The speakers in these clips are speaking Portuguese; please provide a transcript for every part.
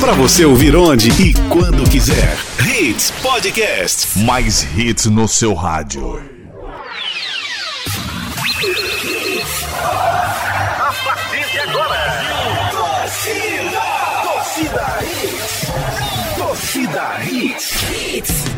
Para você ouvir onde e quando quiser. Hits Podcast. Mais hits no seu rádio. A partir de agora. Torcida. Torcida Hits. Torcida Hits.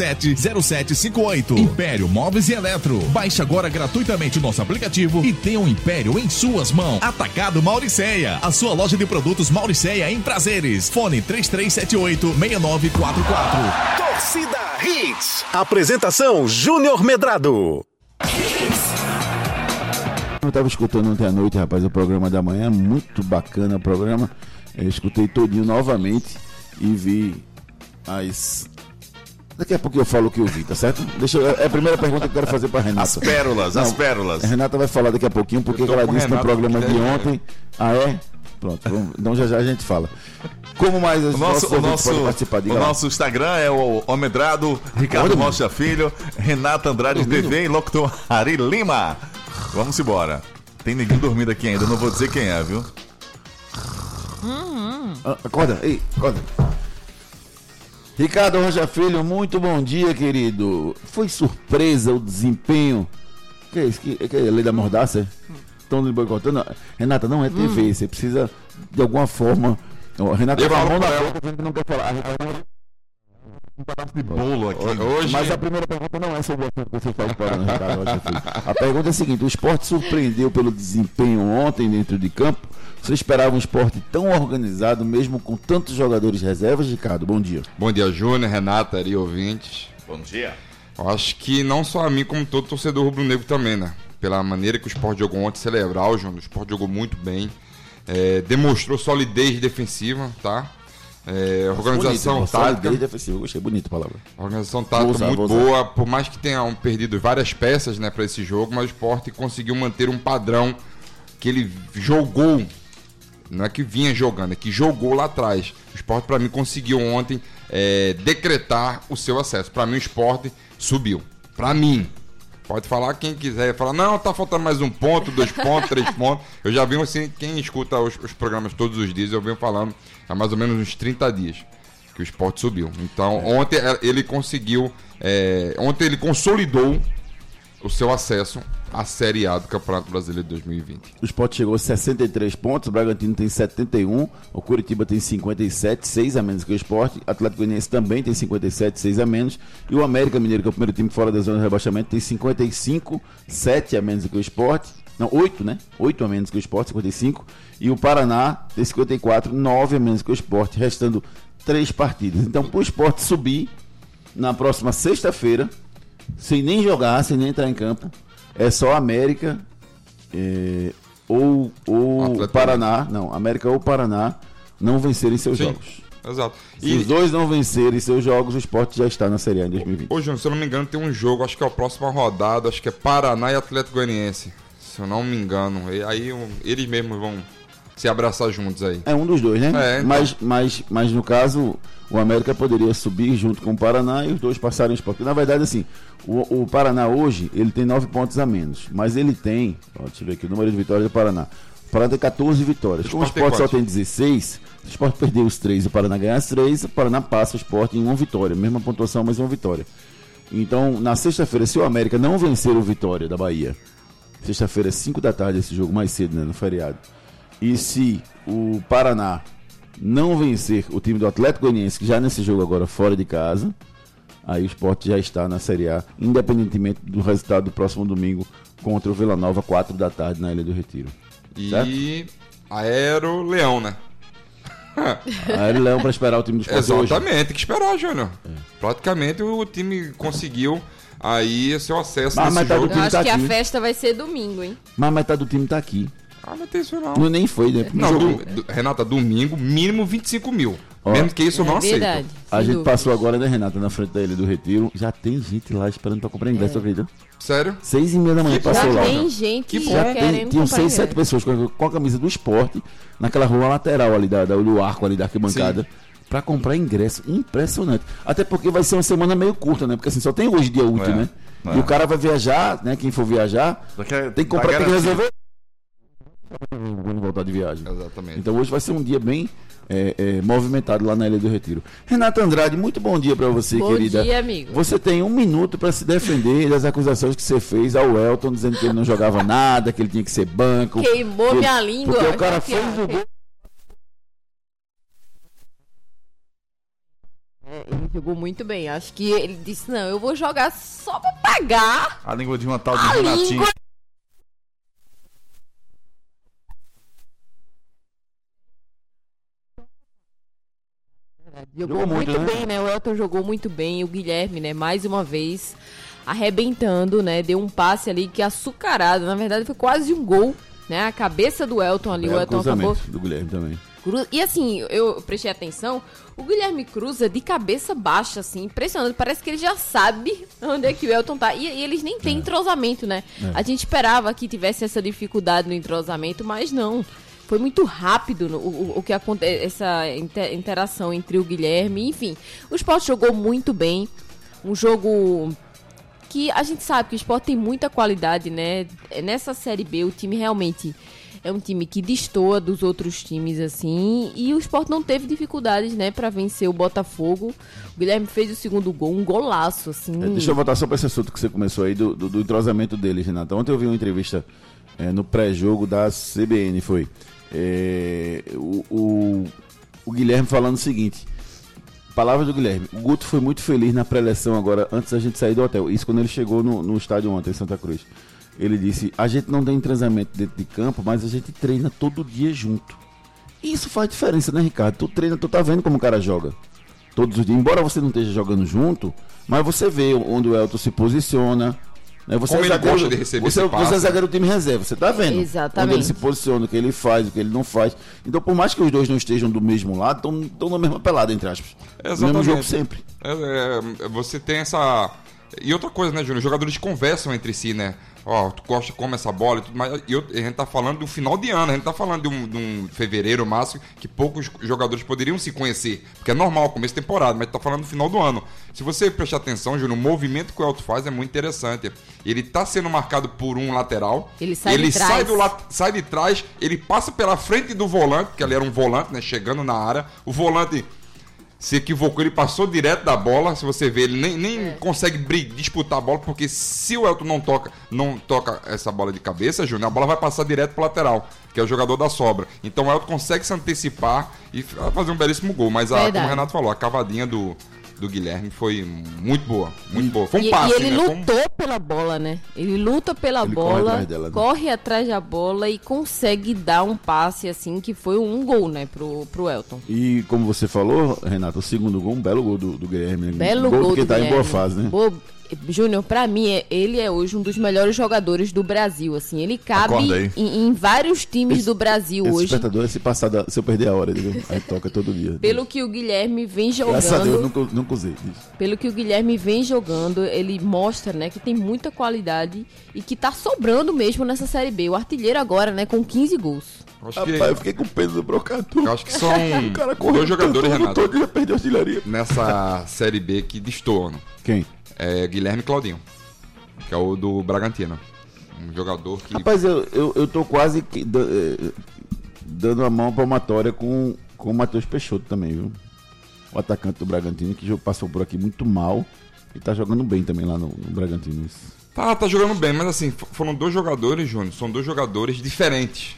3447-0758. Império Móveis e Eletro. Baixe agora gratuitamente o nosso aplicativo e tenha o um Império em suas mãos. Atacado Mauricéia. A sua loja de produtos Mauricéia em prazeres. Fone 3378-6944. Torcida Hits. Apresentação Júnior Medrado. Eu estava escutando ontem à noite, rapaz, o programa da manhã, muito bacana o programa. Eu escutei todinho novamente e vi as. Daqui a pouco eu falo o que eu vi, tá certo? Deixa eu... É a primeira pergunta que eu quero fazer para Renata. As pérolas, Não, as pérolas. A Renata vai falar daqui a pouquinho porque ela disse no Renato programa de ontem. Ah, é? Pronto, vamos- então já já a gente fala. Como mais O nosso, o nosso, participar? o Diga lá. nosso Instagram é o Homedrado, Ricardo Olha, Rocha Filho, Renata Andrade Dormindo? TV e Locutor Ari Lima. Vamos embora. Tem neguinho dormindo aqui ainda, não vou dizer quem é, viu? Ah, Acorda, ei, acorda. Ricardo Rocha Filho, muito bom dia, querido. Foi surpresa o desempenho. Que é isso? Que, que é a lei da mordaça? Estão lhe boicotando? Renata, não é TV. Você precisa, de alguma forma. Renata com a mão na boca não quer falar. Um pedaço de bolo aqui. Hoje, Mas a primeira pergunta não é sobre o assunto que você está explorando, Ricardo. A pergunta é a seguinte: o esporte surpreendeu pelo desempenho ontem dentro de campo? Você esperava um esporte tão organizado, mesmo com tantos jogadores reservas, Ricardo? Bom dia. bom dia, Júnior, Renata e ouvintes. Bom dia. Eu acho que não só a mim, como todo torcedor rubro-negro também, né? Pela maneira que o Sport jogou ontem, celebrar o Júnior. O Sport jogou muito bem. É, demonstrou solidez defensiva, tá? É, organização Bonito, tática. solidez defensiva. Eu Gostei, bonita a palavra. A organização tática usar, muito boa, por mais que tenham perdido várias peças né, para esse jogo, mas o Sport conseguiu manter um padrão que ele jogou. Não é que vinha jogando, é que jogou lá atrás. O Sport, para mim, conseguiu ontem é, decretar o seu acesso. Para mim, o Sport subiu. Para mim. Pode falar quem quiser. Falar, não, tá faltando mais um ponto, dois pontos, três pontos. Eu já venho assim, quem escuta os, os programas todos os dias, eu venho falando há mais ou menos uns 30 dias que o esporte subiu. Então, ontem eh, ele conseguiu. eh, ontem ele consolidou o seu acesso à Série A do Campeonato Brasileiro de 2020. O Sport chegou a 63 pontos, o Bragantino tem 71, o Curitiba tem 57, 6 a menos que o Sport, o Atlético Goianiense também tem 57, 6 a menos, e o América Mineiro, que é o primeiro time fora da zona de rebaixamento, tem 55, 7 a menos que o Sport, não, 8, né? 8 a menos que o Sport, 55, e o Paraná tem 54, 9 a menos que o Sport, restando 3 partidas. Então, para o Sport subir na próxima sexta-feira, sem nem jogar, sem nem entrar em campo, é só América é, ou ou Paraná, não, América ou Paraná não vencerem seus Sim. jogos. Exato. Se E os dois não vencerem seus jogos, o esporte já está na Série A em 2020. hoje, se eu não me engano, tem um jogo, acho que é a próxima rodada, acho que é Paraná e Atlético Goianiense. Se eu não me engano. E aí eles mesmos vão se abraçar juntos aí. É um dos dois, né? É, então. mas, mas, mas no caso, o América poderia subir junto com o Paraná e os dois passarem o esporte. Na verdade, assim, o, o Paraná hoje, ele tem 9 pontos a menos. Mas ele tem, ó, deixa eu ver aqui, o número de vitórias do Paraná. O Paraná tem 14 vitórias. Como o Sport só tem 16, se o esporte perder os 3 e o Paraná ganhar as 3, o Paraná passa o esporte em uma vitória. Mesma pontuação, mas uma vitória. Então, na sexta-feira, se o América não vencer o Vitória da Bahia, sexta-feira, 5 da tarde, esse jogo mais cedo, né, no feriado. E se o Paraná não vencer o time do Atlético Goianiense, que já nesse jogo agora fora de casa, aí o esporte já está na Série A, independentemente do resultado do próximo domingo contra o Vila Nova, 4 da tarde, na Ilha do Retiro. E Aero Leão, né? Ele leva para esperar o time do esporte hoje. Exatamente, tem que esperar, Júnior. Praticamente o time conseguiu aí seu acesso Mas nesse metade do jogo. time Eu acho tá que a aqui. festa vai ser domingo, hein? Mas metade do time tá aqui. Ah, não tem isso não. Não nem foi, né? Não, do- do- Renata, domingo, mínimo 25 mil. Ó, Mesmo que isso eu não é aceito. verdade. A sem gente dúvidas. passou agora, né, Renata, na frente da Ilha do Retiro. Já tem gente lá esperando pra comprar ingresso, acredita? Sério? Seis e meia da manhã Que passou Já lá. tem gente Que. Já querendo tem, tinham seis, sete pessoas com a, com a camisa do esporte naquela rua lateral ali, da, da, do arco ali da arquibancada, pra comprar ingresso. Impressionante. Até porque vai ser uma semana meio curta, né? Porque assim, só tem hoje dia útil, É, né? é. E o cara vai viajar, né? Quem for viajar, a- tem que tá comprar, tem que resolver. Quando voltar de viagem. Exatamente. Então hoje vai ser um dia bem é, é, movimentado lá na Ilha do Retiro. Renata Andrade, muito bom dia pra você, Bom querida. dia, amigo. Você tem um minuto pra se defender das acusações que você fez ao Elton, dizendo que ele não jogava nada, que ele tinha que ser banco. Queimou que- minha língua. Porque o cara fez o gol. É, Ele jogou muito bem. Acho que ele disse: não, eu vou jogar só pra pagar A língua de uma tal de a Renatinho. língua. Jogou, Jogou muito, muito, né? bem, né? O Elton jogou muito bem. O Guilherme, né? Mais uma vez arrebentando, né? Deu um passe ali que açucarado. Na verdade, foi quase um gol, né? A cabeça do Elton ali. o Belo Elton acabou do Guilherme também. E assim, eu prestei atenção, o Guilherme cruza de cabeça baixa, assim, impressionante. Parece que ele já sabe onde é que o Elton tá. E, e eles nem têm entrosamento, né? A gente esperava que tivesse essa dificuldade no entrosamento, mas não. Foi muito rápido no- o, o- que acontece, essa inter- interação entre o Guilherme, enfim. O Sport jogou muito bem. Um jogo que a gente sabe que o esporte tem muita qualidade, né? Nessa Série B, o time realmente é um time que destoa dos outros times, assim. E o esporte não teve dificuldades, né, pra vencer o Botafogo. O Guilherme fez o segundo gol, um golaço, assim. É, deixa eu voltar só para esse assunto que você começou aí, do, do, do entrosamento deles, Renata. Ontem eu vi uma entrevista é, no pré-jogo da CBN, foi. É, o, o, o Guilherme falando o seguinte. Palavras do Guilherme. O Guto foi muito feliz na pré-eleção agora, antes da gente sair do hotel. Isso quando ele chegou no, no estádio ontem, em Santa Cruz. Ele disse: A gente não tem entrosamento dentro de campo, mas a gente treina todo dia junto. Isso faz diferença, né, Ricardo? Tu treina, tu tá vendo como o cara joga todos os dias. Embora você não esteja jogando junto, mas você vê onde o Elton se posiciona. Né? Você Como ele zagueiro- gosta de receber você, esse passe. você é zagueiro do time reserva, você tá vendo? Exatamente. Onde ele se posiciona, o que ele faz, o que ele não faz. Então, por mais que os dois não estejam do mesmo lado, estão na mesma pelada, entre aspas. No mesmo Exatamente. jogo sempre. É, é, você tem essa. E outra coisa, né, Júnior? Os jogadores conversam entre si, né? Ó, tu gosta, come essa bola e tudo mais. E eu- a gente tá falando do final de ano, a gente tá falando de um, de um fevereiro, março, que poucos jogadores poderiam se conhecer. Porque é normal, começo de temporada, mas tá falando do final do ano. Se você prestar atenção, Júnior, o movimento que o Elton faz é muito interessante. Ele tá sendo marcado por um lateral. Ele sai ele de trás. sai do lat- sai de trás, ele passa pela frente do volante, que ali era um volante, né? Chegando na área. O volante se equivocou, ele passou direto da bola. Se você vê, ele nem, nem É. consegue disputar a bola, porque se o Elton não toca, não toca essa bola de cabeça, Júnior, a bola vai passar direto pro lateral, que é o jogador da sobra. Então o Elton consegue se antecipar e fazer um belíssimo gol. Mas a, como o Renato falou, a cavadinha do, do Guilherme foi muito boa. Muito boa. Foi um E, passe, e ele né? Foi um- lutou pela bola, né? Ele luta pela Ele corre bola, atrás dela, né? corre atrás da bola e consegue dar um passe, assim, que foi um gol, né, pro, pro Elton. E como você falou, Renato, o segundo gol, um belo gol do, do Guilherme. né? Belo gol, gol do tá em boa fase, né? Boa- Júnior, pra mim, é- ele é hoje um dos melhores jogadores do Brasil, assim. Ele cabe em, em vários times Esse- do Brasil Esse hoje. despertador é se passar da- se eu perder a hora, entendeu? Aí toca todo dia. Pelo que o Guilherme vem Graças a Deus, jogando, nunca, nunca usei isso. pelo que o Guilherme vem jogando, ele mostra, né, que tem muita qualidade e que tá sobrando mesmo nessa Série B. O artilheiro agora, né, com 15 gols. Acho que, Rapaz, eu fiquei com pena do brocador. eu acho que são O cara correu dois jogadores, tanto, Renato, todo já perdeu a artilharia. nessa Série B que destoam. Quem? É Guilherme Claudinho, que é o do Bragantino. Um jogador que. Rapaz, eu, eu, eu tô quase que eh, dando a mão palmatória com, com o Matheus Peixoto também, viu? O atacante do Bragantino, que passou por aqui muito mal e tá jogando bem também lá no, no Bragantino. Isso. Tá, tá jogando bem, mas assim, foram dois jogadores, Júnior, são dois jogadores diferentes.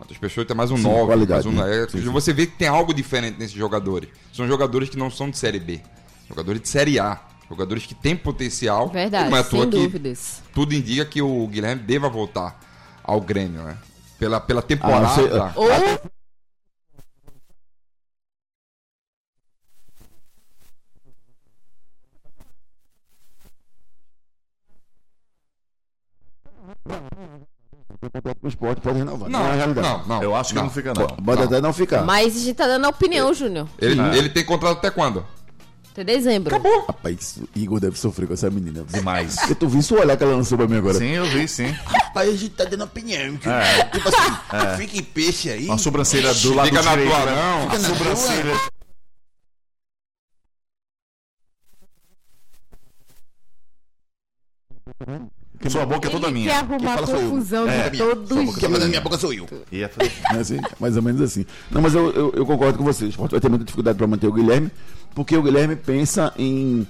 Matheus Peixoto é mais um Sim, 9, qualidade, mais um, né? é, Sim, sim. Você vê que tem algo diferente nesses jogadores. São jogadores que não são de Série B, jogadores de Série A. Jogadores que têm potencial. Verdade, não é sem que dúvidas. tudo indica que o Guilherme deva voltar ao Grêmio, né? Pela, pela Ah, temporada. você- Ou contrato com o esporte, pode renovar. Não, é a realidade. não, não. Eu acho que não, fica, não. Pode Não. até não ficar. Mas a gente tá dando a opinião, Júnior. Ele, É. ele tem contrato até quando? Até dezembro. Rapaz, Igor deve sofrer com essa menina. Demais. Porque tu viu o olhar que ela lançou pra mim agora. Sim, eu vi, sim. Rapaz, a gente tá dando opinião. Que, Tipo assim, fica em peixe aí. Uma sobrancelha do lado Fica na direito. tua né? não. A sobrancelha. Sua boca é toda minha. quer arrumar fala confusão É. de todos Quem manda na minha boca sou eu. Ia fazer- É assim, mais ou menos assim. Não, mas eu, eu, eu concordo com você. O esporte vai ter muita dificuldade para manter o Guilherme, porque o Guilherme pensa em,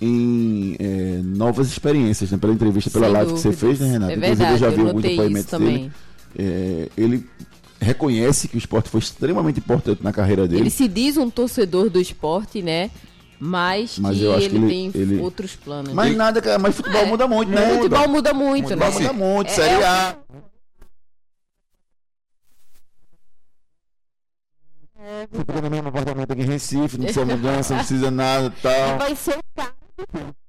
em é, novas experiências, né? Pela entrevista, pela Sem live que você dúvidas. fez, né, Renato? É Inclusive, verdade, eu já vi eu alguns depoimentos dele. É, ele reconhece que o esporte foi extremamente importante na carreira dele. Ele se diz um torcedor do esporte, né? Mas, Mas que eu acho ele, que ele- tem ele- outros planos. Mas nada, cara, mas futebol É. muda muito, né? Futebol muda muito, Futebol né? muda muito, É- Série é- A. Fica no mesmo apartamento aqui em Recife, não precisa mudança, não precisa nada e tal. Vai ser o.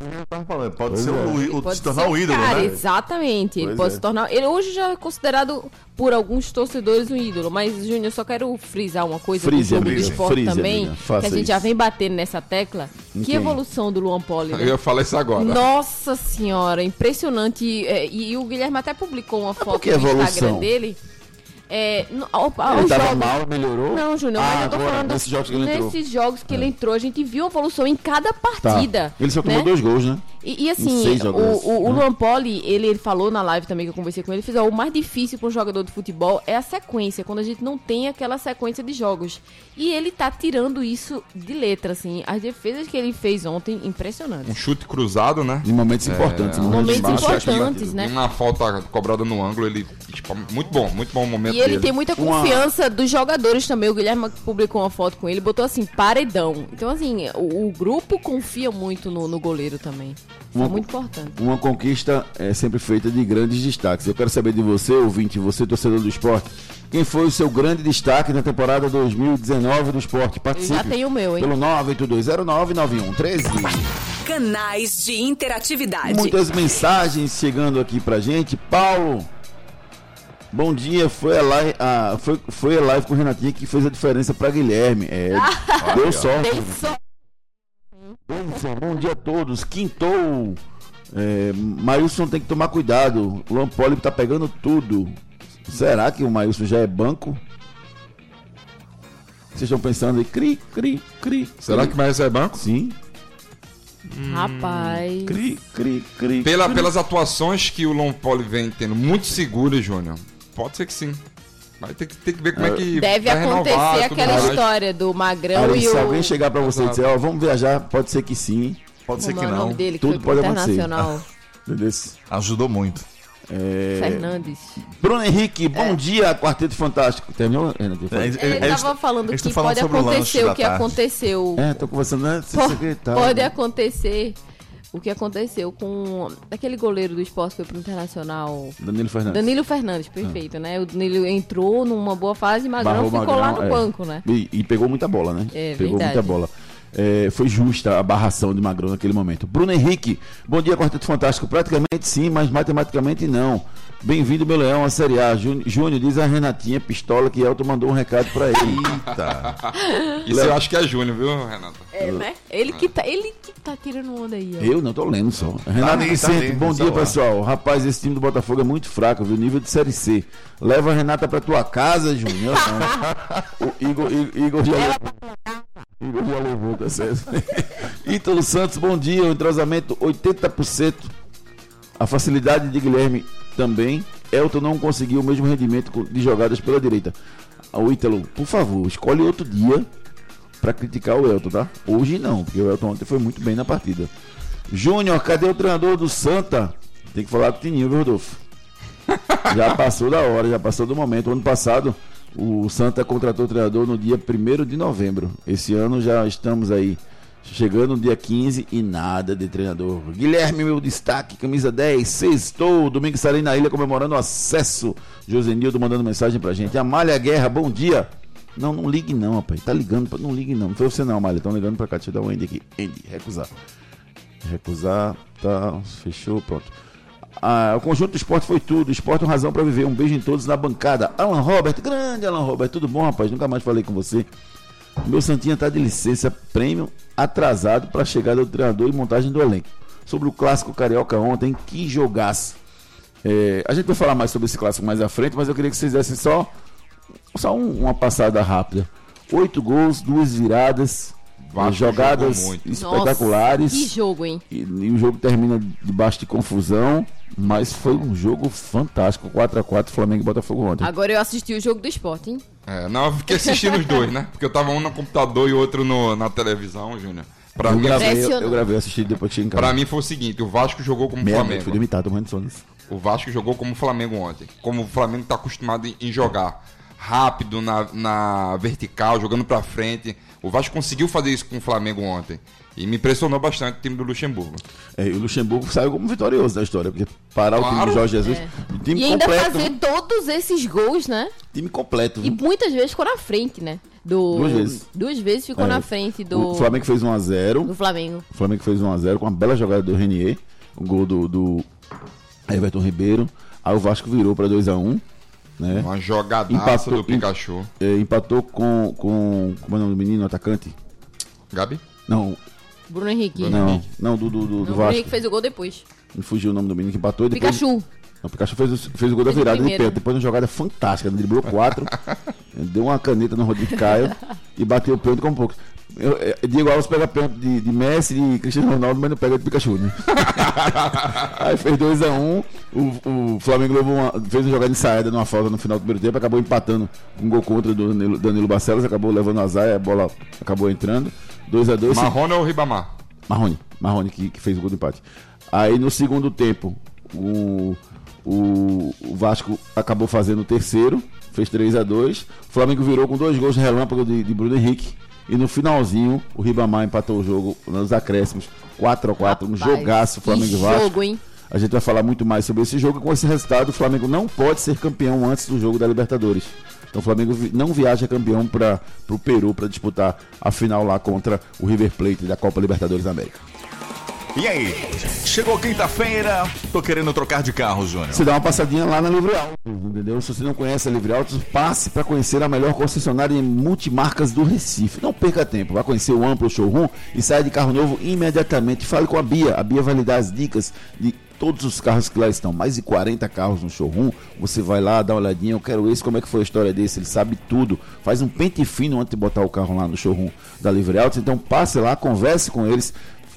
Eu falando, Pode Pois ser é. o, o, Pode se tornar ser o ídolo, cara, né? Exatamente. Ele Pois pode é. se tornar. Ele hoje já é considerado por alguns torcedores um ídolo. Mas, Júnior, eu só quero frisar uma coisa Frise, do jogo amiga, do esporte também. que a gente isso. já vem batendo nessa tecla. Em que evolução do Luan Poli. né? Eu ia falar isso agora. Nossa senhora, impressionante. É, E, e o Guilherme até publicou uma foto no evolução? Instagram dele. É, ao, ao Ele tava jogo- mal, melhorou? Não, Júnior, mas Ah, eu tô agora, falando nesses jogos que ele entrou. É. nesses jogos que ele entrou, a gente viu a evolução em cada Tá. partida. Ele só tomou né? dois gols, né? E, e assim, o, jogos, o, o né? Luan Poli, ele, ele falou na live também que eu conversei com ele, ele fez, ó, o mais difícil para um jogador de futebol é a sequência, quando a gente não tem aquela sequência de jogos. E ele tá tirando isso de letra, assim. As defesas que ele fez ontem, Um impressionantes. chute cruzado, né? Em momentos importantes. em Momentos importantes, né? Uma falta cobrada no ângulo, ele. tipo, muito bom, muito bom o momento E ele dele. tem muita Uma- confiança dos jogadores também. O Guilherme publicou uma foto com ele, botou assim, paredão. Então, assim, o, o grupo confia muito no, no goleiro também. Isso Uma- é muito importante. Uma conquista é sempre feita de grandes destaques. Eu quero saber de você, ouvinte, você, torcedor do esporte, quem foi o seu grande destaque na temporada 2019 do esporte? Eu Participe. já tenho o meu, hein? Pelo 982099113. Canais de interatividade. Muitas mensagens chegando aqui pra gente. Paulo, bom dia. Foi a live, ah, foi, foi a live com o Renatinho que fez a diferença pra Guilherme. É, deu sorte. Tem só- Benção, bom dia a todos. Quintou. É, Maílson tem que tomar cuidado. O Lampoli tá pegando tudo. Será que o Maílson já é banco? Vocês estão pensando aí? Cri, cri, cri. Será cri. que mais é banco? Sim. Rapaz. Cri, cri, cri. Pela, cri. pelas atuações que o Lon Poli vem tendo muito seguras, Júnior, pode ser que sim. Vai ter que, ter que ver como é que Deve vai renovar acontecer aquela mais. história do Magrão Ari, e se o. alguém chegar pra você e dizer, ó, vamos viajar, pode ser que sim. Pode ser que é não. dele, que Tudo pro pode acontecer. Ajudou muito. É... Fernandes. Bruno Henrique, bom dia, Quarteto Fantástico. Terminou, Renato? É, Ele eles- tava falando que falando pode acontecer o que tarde. aconteceu. É, tô conversando, né? Pode acontecer o que aconteceu com aquele goleiro do esporte foi pro Internacional. Danilo Fernandes. Danilo Fernandes, perfeito, né? O Danilo entrou numa boa fase e Magrão Barrou ficou lá Magrão, no é. banco, né? E, e pegou muita bola, né? É, pegou verdade. muita bola. É, foi justa a barração de Magrão naquele momento. Bruno Henrique, bom dia, Quarteto Fantástico. Praticamente sim, mas matematicamente não. Bem-vindo, meu leão, à Série A. Jú- Júnior, diz a Renatinha Pistola que Elton mandou um recado pra ele. Eita. Isso eu acho que é Júnior, viu, Renato? É, né? Ele que tá, ele que tá tirando onda aí, ó. Eu não tô lendo só. Renato ali, tá Vicente, ali, bom dia, celular. pessoal. Rapaz, esse time do Botafogo é muito fraco, viu? Nível de Série C. Leva a Renata pra tua casa, Júnior. O Igor, Igor, Igor já levou. Igor já levou, tá certo? Ítalo Santos, bom dia. O entrosamento 80%. A facilidade de Guilherme também. Elton não conseguiu o mesmo rendimento de jogadas pela direita. O Ítalo, por favor, escolhe outro dia pra criticar o Elton, tá? Hoje não, porque o Elton ontem foi muito bem na partida. Júnior, cadê o treinador do Santa? Tem que falar com o Tininho, viu, Rodolfo? Já passou da hora, já passou do momento. Ano passado, o Santa contratou o treinador no dia 1 de novembro. Esse ano já estamos aí chegando no dia 15 e nada de treinador. Guilherme, meu destaque, camisa 10, sextou. Domingo estarei na ilha comemorando o acesso. Josenildo mandando mensagem pra gente. Amália Guerra, bom dia. Não, não ligue não, rapaz. Tá ligando, pra... não ligue não. Não foi você não, Amália. Estão ligando pra cá. Eu dar um end aqui. End, recusar. Recusar, tá, fechou, pronto. Ah, o conjunto do esporte foi tudo. Esporte é razão para viver. Um beijo em todos na bancada. Alan Robert, grande Alan Robert. Tudo bom, rapaz? Nunca mais falei com você. Meu Santinha tá de licença prêmio atrasado para a chegada do treinador e montagem do elenco. Sobre o clássico carioca ontem, que jogaço. É, a gente vai falar mais sobre esse clássico mais à frente, mas eu queria que vocês dessem só, só um- uma passada rápida. Oito gols, duas viradas, Vasco jogadas espetaculares. Nossa, que jogo, hein? E, e o jogo termina debaixo de confusão, mas foi um jogo fantástico. 4x4 Flamengo e Botafogo ontem. Agora eu assisti o jogo do esporte, hein? É, não, eu fiquei assistindo os dois, né? Porque eu tava um no computador e outro no- na televisão, Júnior. Pra Eu mim, gravei, eu, eu gravei, assisti depois tinha em casa. pra mim foi o seguinte, o Vasco jogou como Meia Flamengo. fui limitado, morrendo de sono. O Vasco jogou como o Flamengo ontem. Como o Flamengo está acostumado em- em jogar rápido, na, na vertical, jogando pra frente. O Vasco conseguiu fazer isso com o Flamengo ontem. E me impressionou bastante o time do Luxemburgo. É, e o Luxemburgo saiu como vitorioso da história, porque parar o time Claro. do Jorge Jesus, o time E ainda completo, fazer todos esses gols, né? time completo. E muitas vezes ficou na frente, né? Do... Duas vezes. Duas vezes ficou É, na frente do... O Flamengo fez 1x0, do Flamengo. o Flamengo fez 1x0 com uma bela jogada do Renier, o gol do, do Everton Ribeiro, aí o Vasco virou para 2x1, né? Uma jogadaça Empatou- do Pikachu. É, empatou com, com, como é o nome do menino, atacante? Gabi? Não, Bruno Henrique. não, não, do, do, do, do Não, o Bruno Vasco. Henrique fez o gol depois. Me fugiu o nome do menino que empatou. e Depois, Pikachu. Não, o Pikachu fez, o- fez o gol da Fez o virada de primeiro. pé. Depois uma jogada fantástica. Ele driblou quatro, deu uma caneta no Rodrigo Caio e bateu o pênalti como pouco. Eu, é, Diego Alves pega pênalti de, de Messi e de Cristiano Ronaldo, mas não pega de Pikachu, né? Aí fez 2x1. o, o Flamengo levou uma, fez uma jogada ensaiada numa falta no final do primeiro tempo, acabou empatando com um gol contra do Danilo, Danilo Barcelos, acabou levando azar e a bola acabou entrando. 2x2. Marrone ou Ribamar? Marrone, Marrone que, que fez o gol do empate. Aí no segundo tempo, o, o, o Vasco acabou fazendo o terceiro, fez 3 a 2 O Flamengo virou com dois gols de relâmpago de, de Bruno Henrique. E no finalzinho, o Ribamar empatou o jogo nos acréscimos, 4 a 4 um jogaço Flamengo Vasco. jogo, hein? A gente vai falar muito mais sobre esse jogo. Com esse resultado, o Flamengo não pode ser campeão antes do jogo da Libertadores. Então o Flamengo não viaja campeão para o Peru para disputar a final lá contra o River Plate da Copa Libertadores da América. E aí? Chegou quinta-feira, tô querendo trocar de carro, Júnior. Você dá uma passadinha lá na Livre Autos, entendeu? Se você não conhece a Livre Autos, passe para conhecer a melhor concessionária em multimarcas do Recife. Não perca tempo, vá conhecer o amplo showroom e saia de carro novo imediatamente. Fale com a Bia, a Bia vai lhe dar as dicas de todos os carros que lá estão. Mais de 40 carros no showroom. Você vai lá, dá uma olhadinha, eu quero esse, como é que foi a história desse, ele sabe tudo. Faz um pente fino antes de botar o carro lá no showroom da Livre Autos. Então passe lá, converse com eles,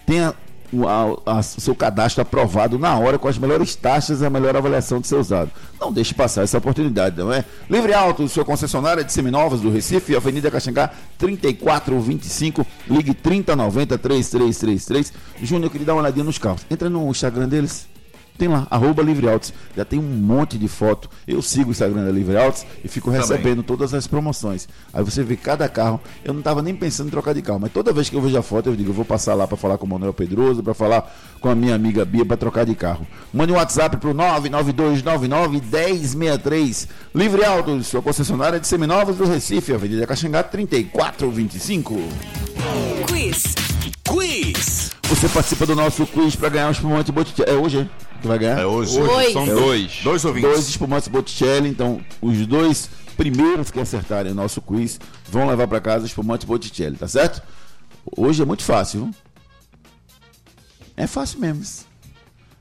tenha o seu cadastro aprovado na hora com as melhores taxas e a melhor avaliação do seu usado. Não deixe passar essa oportunidade, não é? Livre Auto, sua concessionária de seminovas do Recife, Avenida Caxangá 3425, ligue 3090 3333. Júnior, eu queria dar uma olhadinha nos carros. Entra no Instagram deles. Tem lá, arroba Livre Autos. Já tem um monte de foto. Eu sigo o Instagram da Livre Autos e fico recebendo todas as promoções. Aí você vê cada carro. Eu não estava nem pensando em trocar de carro, mas toda vez que eu vejo a foto, eu digo, eu vou passar lá para falar com o Manuel Pedroso, para falar com a minha amiga Bia para trocar de carro. Mande um WhatsApp pro 992991063. Livre Autos, sua concessionária de seminovos do Recife, Avenida Caxangá 3425. Quiz. Quiz. Você participa do nosso quiz para ganhar um espumante Botticelli. É hoje, hein? Que vai ganhar? É hoje. Hoje Oi. são É, dois. Dois ouvintes. Dois espumantes Botticelli, então os dois primeiros que acertarem o nosso quiz vão levar para casa o espumante Botticelli, tá certo? Hoje é muito fácil, viu? É fácil mesmo.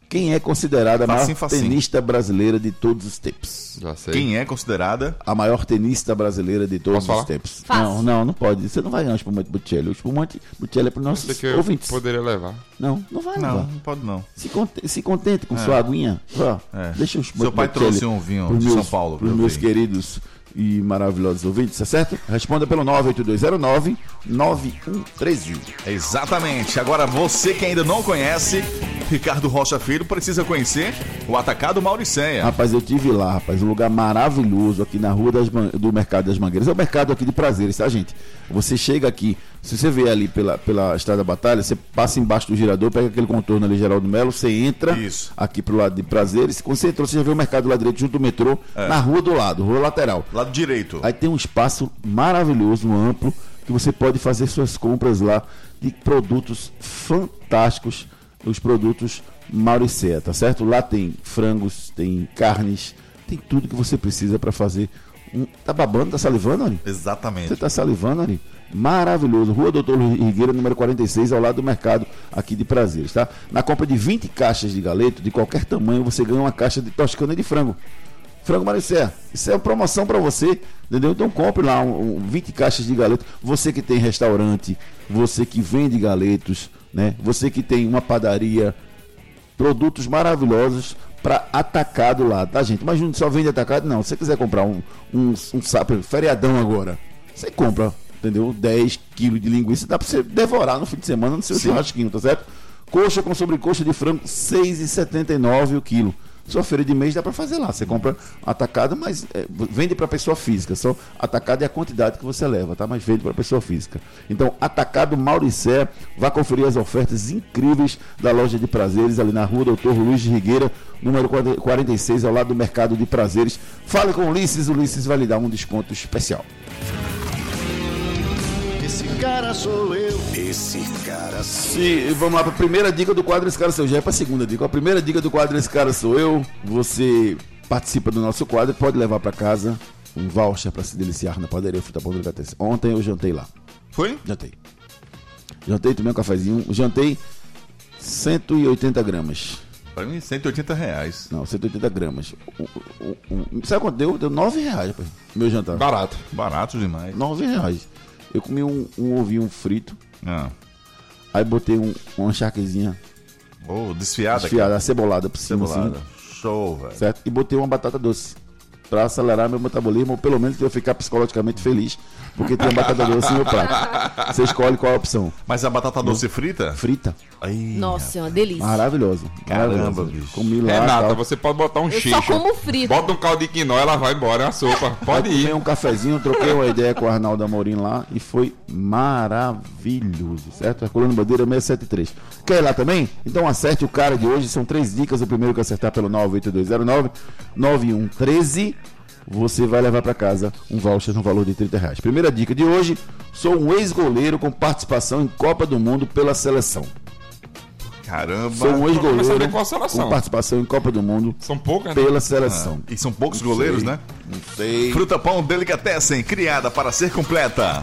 Quem é considerada a maior Facinho, tenista brasileira de todos os tempos? Já sei. Quem é considerada? A maior tenista brasileira de todos os tempos. Fácil. Não, não, não pode. Você não vai ganhar o espumante Botticelli. O espumante Botticelli é para nossos que eu ouvintes. poderia levar. Não, não vai, não, Não, vai. não pode não. Se, conte- se contente com sua aguinha. Ó, É. Deixa os Seu pai trouxe um vinho de meus, São Paulo Para eu meus queridos e maravilhosos ouvintes, tá certo? Responda pelo 98209-9113. Exatamente. Agora, você que ainda não conhece, Ricardo Rocha Filho precisa conhecer o Atacado Mauricéia. Rapaz, eu tive lá, rapaz, um lugar maravilhoso aqui na rua das do Mercado das Mangueiras. É o mercado aqui de prazeres, tá, gente? Você chega aqui, se você vier ali pela, pela Estrada da Batalha, você passa embaixo do girador, pega aquele contorno ali, Geraldo Melo, você entra Isso. aqui pro lado de prazeres. Quando você entrou, você já vê o mercado lá direito, junto do metrô, É. na rua do lado, rua lateral. Lado direito. Aí tem um espaço maravilhoso, amplo, que você pode fazer suas compras lá de produtos fantásticos os produtos Mauricea, tá certo? Lá tem frangos, tem carnes, tem tudo que você precisa para fazer. Um... Tá babando, tá salivando, Ari? Exatamente. Você tá salivando, Ari? Maravilhoso. Rua Doutor Rigueira, número 46, ao lado do mercado aqui de Prazeres, tá? Na compra de 20 caixas de galeto, de qualquer tamanho, você ganha uma caixa de toscana de frango. Frango Maricé, isso é uma promoção para você, entendeu? Então compre lá um, um 20 caixas de galeto. Você que tem restaurante, você que vende galetos, né? Você que tem uma padaria, produtos maravilhosos para atacado lá, tá, gente? Mas não só vende atacado, não. Se você quiser comprar um, um, um sapo, feriadão agora, você compra, entendeu? 10 quilos de linguiça, dá para você devorar no fim de semana no seu churrasquinho, tá certo? Coxa com sobrecoxa de frango, R$ 6,79 o quilo. Sua feira de mês dá para fazer lá. Você compra atacado, mas é, vende para pessoa física. Só atacado é a quantidade que você leva, tá? Mas vende para pessoa física. Então, atacado Mauricé, vá conferir as ofertas incríveis da loja de prazeres ali na rua Doutor Luiz de Rigueira, número 46, ao lado do mercado de prazeres. Fale com o Ulisses, o Ulisses vai lhe dar um desconto especial. Esse cara sou eu. Esse cara sou Se, vamos lá para a primeira dica do quadro Esse Cara Sou Eu. Já é para a segunda dica. A primeira dica do quadro Esse Cara Sou Eu. Você participa do nosso quadro pode levar para casa um voucher para se deliciar na padaria Fruta Pão Delicatessen. Ontem eu jantei lá. Foi? Jantei. Jantei, tomei um cafezinho. Jantei 180 gramas. Pra mim, 180 reais. Não, 180 gramas. Um- um- um- sabe quanto deu? Deu 9 reais, rapaz, meu jantar. Barato. Barato demais. 9 reais. Eu comi um, um ovinho frito, Ah. aí botei um, uma charquezinha Oh, desfiada. desfiada, cebolada por cima, Cebolada. assim, Show, velho. certo? E botei uma batata doce. Pra acelerar meu metabolismo, ou pelo menos eu ficar psicologicamente feliz, porque tem batata doce no meu prato. Você escolhe qual é a opção. Mas a batata doce frita? Frita. Aí, Nossa, é uma delícia. Maravilhosa. Caramba, maravilhosa. bicho. Comi lá. Renata, tal. você pode botar um Eu xixo. só como frito. Bota um caldo de quinó, ela vai embora, é uma sopa. Pode Aí ir. tomei um cafezinho, troquei uma ideia com o Arnaldo Amorim lá e foi maravilhoso, certo? Herculano Bandeira 673. Quer ir lá também? Então acerte o cara de hoje, são três dicas. O primeiro que acertar pelo 98209 9113, você vai levar para casa um voucher no valor de 30 reais. Primeira dica de hoje, sou um ex-goleiro com participação em Copa do Mundo pela seleção. Caramba. Sou um ex-goleiro com participação em Copa do Mundo São poucas, né? pela seleção. E são poucos goleiros, sei. né? Não sei. Fruta Pão Delicatessen, criada para ser completa.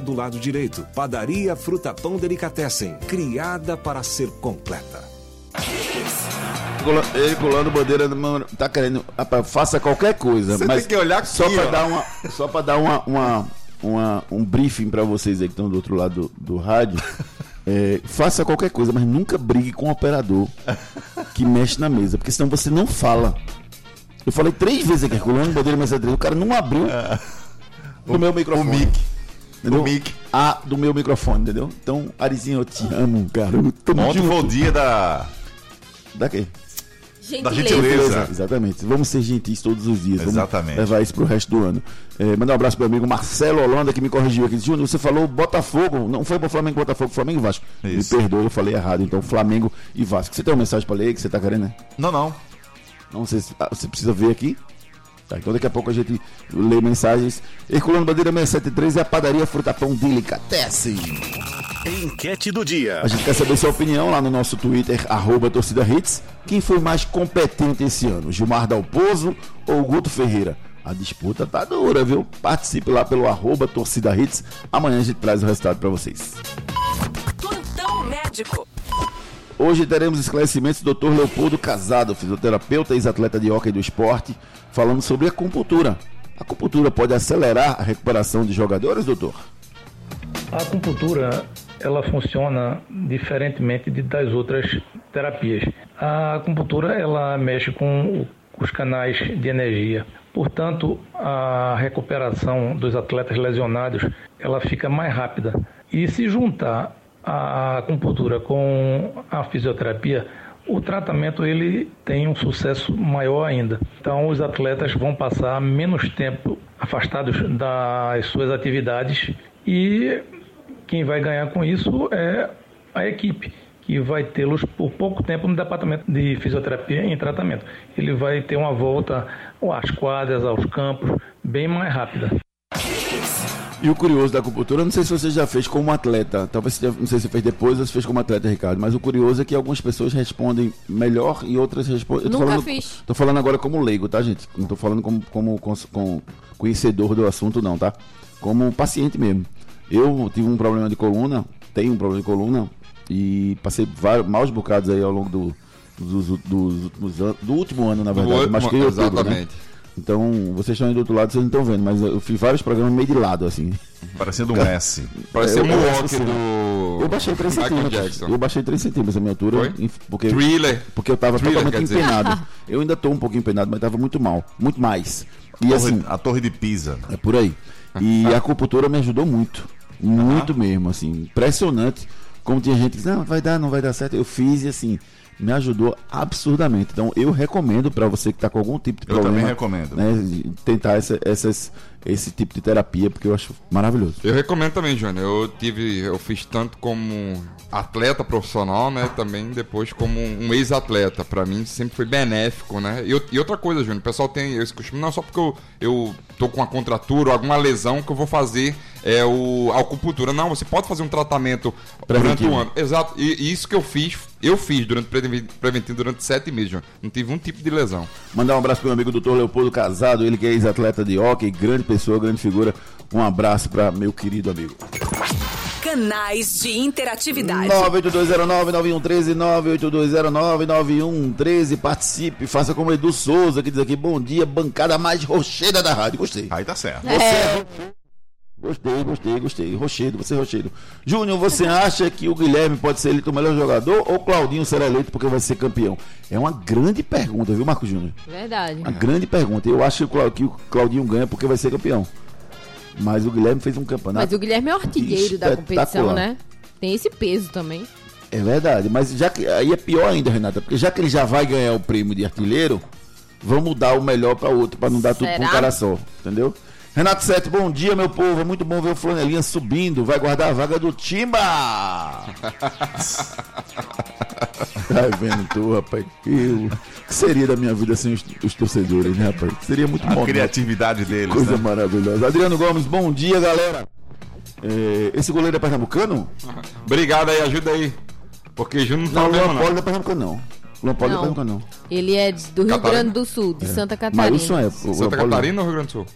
do lado direito. Padaria Fruta Pão Delicatessen, criada para ser completa. Herculano Bandeira mano, tá querendo. rapaz, faça qualquer coisa. Você mas tem que olhar aqui, só pra ó. dar uma Só pra dar uma, uma, uma- um briefing pra vocês aí que estão do outro lado do, do rádio. É, faça qualquer coisa, mas nunca brigue com o operador que mexe na mesa, porque senão você não fala. Eu falei três vezes aqui, Herculano Bandeira Mesa 3, o cara não abriu o meu microfone. O mic. Entendeu? o mic. A do meu microfone, entendeu? Então, Arizinho, eu te amo, cara. Eu tamo Ontem junto. foi o dia da. Da quê? Da Gentileza. gentileza. Exatamente. Vamos ser gentis todos os dias. Vamos Exatamente. levar isso pro resto do ano. É, mandar um abraço pro meu amigo Marcelo Holanda, que me corrigiu aqui. Júnior, você falou Botafogo. Não foi pro Flamengo Botafogo, Flamengo e Vasco. Isso. Me perdoe, eu falei errado. Então, Flamengo e Vasco. Você tem uma mensagem pra ler que você tá querendo, né? Não, não. Não sei se ah, você precisa ver aqui. Tá, então daqui a pouco a gente lê mensagens. Herculano Bandeira 673 é a padaria Frutapão Delicatessen. Enquete do dia. A gente quer saber sua opinião lá no nosso Twitter, arroba torcida hits. Quem foi mais competente esse ano? Gilmar Dalpozo ou Guto Ferreira? A disputa tá dura, viu? Participe lá pelo arroba torcida hits. Amanhã a gente traz o resultado para vocês. Plantão médico. Hoje teremos esclarecimentos do Dr. Leopoldo Casado, fisioterapeuta e ex-atleta de hóquei do esporte, falando sobre acupuntura. A acupuntura pode acelerar a recuperação de jogadores, doutor? A acupuntura ela funciona diferentemente das outras terapias. A acupuntura ela mexe com os canais de energia. Portanto, a recuperação dos atletas lesionados ela fica mais rápida. E se juntar a acupuntura com a fisioterapia, o tratamento ele tem um sucesso maior ainda. Então os atletas vão passar menos tempo afastados das suas atividades e quem vai ganhar com isso é a equipe que vai tê-los por pouco tempo no departamento de fisioterapia em tratamento. Ele vai ter uma volta às quadras, aos campos, bem mais rápida. E o curioso da acupuntura, não sei se você já fez como atleta, talvez você, não sei se você fez depois ou se fez como atleta, Ricardo, mas o curioso é que algumas pessoas respondem melhor e outras respondem. eu tô Nunca falando, fiz. Tô falando agora como leigo, tá, gente? Não tô falando como, como, cons- com conhecedor do assunto, não, tá? Como paciente mesmo. Eu tive um problema de coluna, tenho um problema de coluna, e passei vários, maus bocados aí ao longo do, dos, dos últimos anos, do último ano, na verdade. último- Machuquei em outubro, né? Então, vocês estão aí do outro lado, vocês não estão vendo, mas eu fiz vários programas meio de lado, assim. Parecendo um S. Parece Eu- o eu Moonwalk acho que- do. Eu baixei 3 Michael centímetros. Eu baixei 3 centímetros a minha altura. Foi? Porque, Thriller. porque eu tava Thriller, totalmente empenado. Eu ainda tô um pouquinho empenado, mas tava muito mal. Muito mais. E Torre- assim, a Torre de Pisa. é por aí. E a acupuntura me ajudou muito. Muito mesmo, assim. Impressionante. Como tinha gente que disse, não, vai dar, não vai dar certo. Eu fiz e assim, me ajudou absurdamente. Então eu recomendo para você que tá com algum tipo de Eu problema. também recomendo. Né, tentar essa- essas, esse tipo de terapia, porque eu acho maravilhoso. Eu recomendo também, Júnior. Eu tive, eu fiz tanto como atleta profissional, né? Também depois como um ex-atleta. Pra mim sempre foi benéfico, né? E, e outra coisa, Júnior, o pessoal tem esse costume, não só porque eu, eu tô com uma contratura ou alguma lesão que eu vou fazer é o a acupuntura. Não, você pode fazer um tratamento durante o ano. Exato. E, e isso que eu fiz, eu fiz durante preven- preventivo durante sete meses, Júnior. Não tive um tipo de lesão. Mandar um abraço pro meu amigo doutor Leopoldo Casado, ele que é ex-atleta de hockey, grande pessoa, grande figura. Um abraço para meu querido amigo. Canais de interatividade. 98209-9113, 98209-9113. Participe, faça como Edu Souza, que diz aqui: bom dia, bancada mais rocheda da rádio. Gostei. Aí tá certo. É, Gostei, gostei, gostei. Rochedo, você rochedo. Júnior, você acha que o Guilherme pode ser eleito o melhor jogador ou Claudinho será eleito porque vai ser campeão? É uma grande pergunta, viu, Marco Júnior? verdade. Uma grande pergunta. Eu acho que o Claudinho ganha porque vai ser campeão. Mas o Guilherme fez um campeonato. Mas o Guilherme é o artilheiro da competição, né? Tem esse peso também. É verdade, mas já que aí é pior ainda, Renata, porque já que ele já vai ganhar o prêmio de artilheiro, vamos dar o melhor para outro, para não dar tudo para um Será? cara só, entendeu? Renato Sete, bom dia, meu povo. É muito bom ver o Flanelinha subindo. Vai guardar a vaga do Timba! Tá vendo tu, rapaz? Eu... O que seria da minha vida sem os, os torcedores, né, rapaz? Seria muito A bom. criatividade deles, Coisa né? maravilhosa. Adriano Gomes, bom dia, galera. É, esse goleiro é pernambucano? Obrigado aí, ajuda aí. Porque Júnior não Não, tá o mesmo, não. Não é pernambucano, não. Não é Não. pernambucano, não. Ele é do Rio Catarina? Grande do Sul, de Santa Catarina. É. o Luan Santa. Catarina ou Rio Grande do Sul?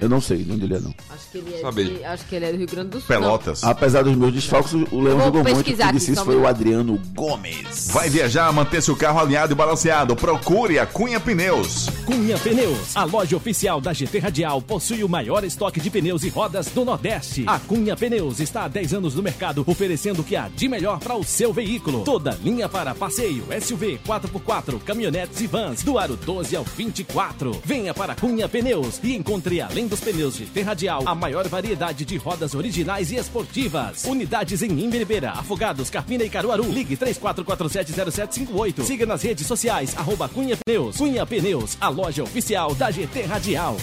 Eu não sei de onde ele é, não. Acho que ele é, de, acho que ele é do Rio Grande do Sul. Pelotas. Apesar dos meus desfalques, o Leão Vou jogou muito. pesquisar Quem disse isso foi o. Adriano Gomes. Vai viajar, manter seu carro alinhado e balanceado. Procure a Cunha Pneus. Cunha Pneus, a loja oficial da GT Radial, possui o maior estoque de pneus e rodas do Nordeste. A Cunha Pneus está há 10 anos no mercado, oferecendo o que há de melhor para o seu veículo. Toda linha para passeio, SUV, 4x4, caminhonetes e vans, do aro 12 ao 24. Venha para a Cunha Pneus e encontre, além dos pneus GT Radial, a maior variedade de rodas originais e esportivas. Unidades em Imbiribeira, Afogados, Carpina e Caruaru. Ligue 34470758. Siga nas redes sociais, arroba Cunha Pneus. Cunha Pneus, a loja oficial da GT Radial.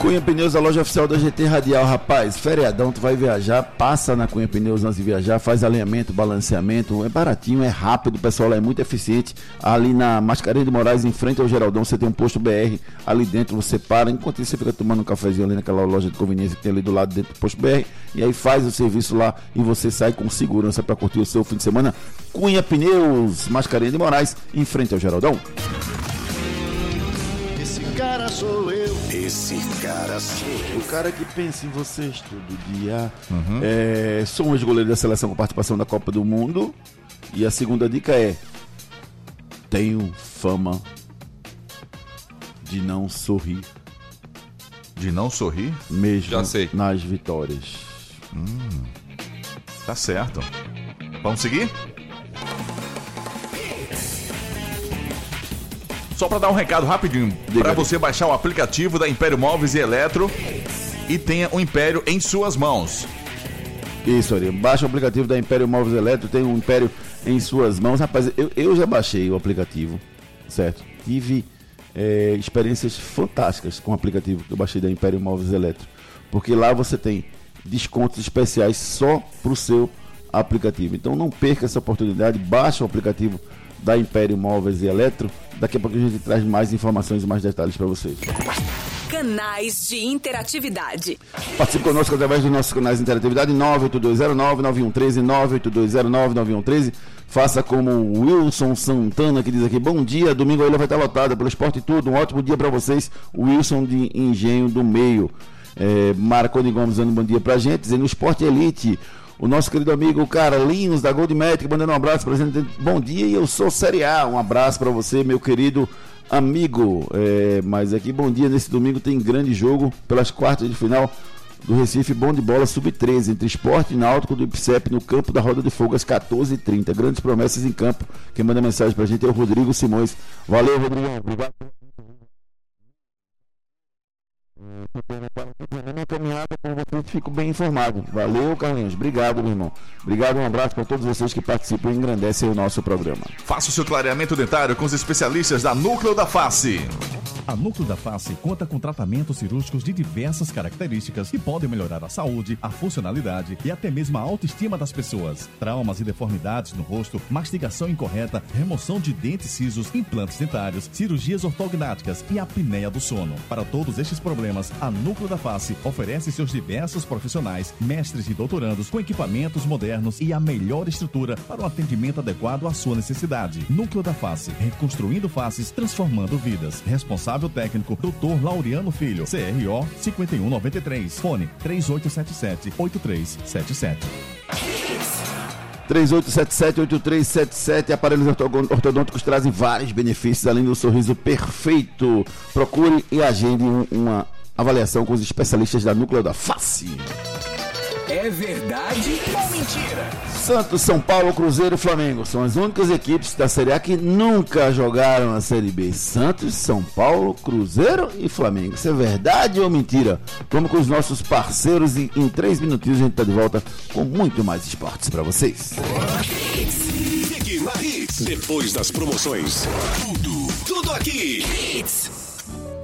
Cunha Pneus, a loja oficial da GT Radial. Rapaz, feriadão, tu vai viajar, passa na Cunha Pneus antes de viajar, faz alinhamento, balanceamento. É baratinho, é rápido, o pessoal lá é muito eficiente. Ali na Mascarenhas de Moraes, em frente ao Geraldão, você tem um posto BR. Ali dentro você para, enquanto isso você fica tomando um cafezinho ali naquela loja de conveniência que tem ali do lado dentro do posto BR. E aí faz o serviço lá e você sai com segurança para curtir o seu fim de semana. Cunha Pneus, Mascarenhas de Moraes, em frente ao Geraldão. Esse cara sou eu. Esse cara sou eu. O cara que pensa em vocês todo dia. É, sou um ex-goleiro da seleção com participação da Copa do Mundo. E a segunda dica é: tenho fama de não sorrir, De não sorrir? mesmo Já sei. nas vitórias. Tá certo. Vamos seguir? Só para dar um recado rapidinho, para você baixar o aplicativo da Império Móveis e Eletro e tenha o Império em suas mãos. Isso, Ari. Baixa o aplicativo da Império Móveis Eletro, tem um Império em suas mãos. Rapaz, eu, eu já baixei o aplicativo, certo? Tive é, experiências fantásticas com o aplicativo que eu baixei da Império Móveis Eletro. Porque lá você tem descontos especiais só para o seu aplicativo. Então não perca essa oportunidade, baixa o aplicativo da Império Móveis e Eletro. Daqui a pouco a gente traz mais informações e mais detalhes para vocês. Canais de interatividade. Participe conosco através dos nossos canais de interatividade 98209-9113, 98209-9113. Faça como o Wilson Santana que diz aqui: Bom dia, domingo a ilha vai estar lotada pelo esporte e tudo. Um ótimo dia para vocês. Wilson de Engenho do Meio. É, Marconi Gomes dando um bom dia pra gente, dizendo Esporte Elite. O nosso querido amigo Carlinhos da Gold Magic mandando um abraço pra gente. Bom dia, eu sou Série A. Um abraço para você, meu querido amigo. É, mas aqui, bom dia. Nesse domingo tem grande jogo pelas quartas de final do Recife Bom de Bola Sub-13 entre Esporte e Náutico do IPSEP no campo da Roda de Fogo às 14h30. Grandes promessas em campo. Quem manda mensagem pra gente é o Rodrigo Simões. Valeu, Rodrigo. Obrigado. Minha caminhada com vocês, fico bem informado. Valeu, Carlinhos. Obrigado, meu irmão. Obrigado, um abraço para todos vocês que participam e engrandecem o nosso programa. Faça o seu clareamento dentário com os especialistas da Núcleo da Face. A Núcleo da Face conta com tratamentos cirúrgicos de diversas características que podem melhorar a saúde, a funcionalidade e até mesmo a autoestima das pessoas. Traumas e deformidades no rosto, mastigação incorreta, remoção de dentes cisos, implantes dentários, cirurgias ortognáticas e apneia do sono. Para todos estes problemas, a Núcleo da Face oferece seus diversos profissionais, mestres e doutorandos com equipamentos modernos e a melhor estrutura para o atendimento adequado à sua necessidade. Núcleo da Face, reconstruindo faces, transformando vidas. Responsável técnico, Dr. Laureano Filho, CRO 5193. Fone 3877-8377. 3877-8377. Aparelhos ortodônticos trazem vários benefícios, além do sorriso perfeito. Procure e agende um- uma avaliação com os especialistas da Núcleo da Face. É verdade ou mentira? Santos, São Paulo, Cruzeiro e Flamengo são as únicas equipes da Série A que nunca jogaram a Série B. Santos, São Paulo, Cruzeiro e Flamengo. Isso é verdade ou mentira? Vamos com os nossos parceiros e em três minutinhos a gente tá de volta com muito mais esportes para vocês. Depois das promoções. Tudo, tudo aqui.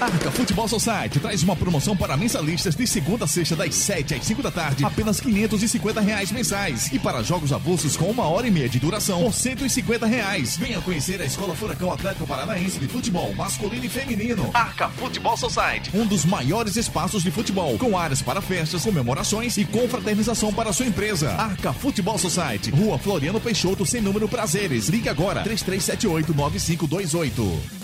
Arca Futebol Society traz uma promoção para mensalistas de segunda a sexta, das 7 às 5 da tarde, apenas 550 reais mensais. E para jogos avulsos com uma hora e meia de duração, por 150 reais. Venha conhecer a Escola Furacão Atlético Paranaense de Futebol Masculino e Feminino. Arca Futebol Society, um dos maiores espaços de futebol, com áreas para festas, comemorações e confraternização para sua empresa. Arca Futebol Society, Rua Floriano Peixoto, sem número prazeres. Ligue agora, 3378-9528.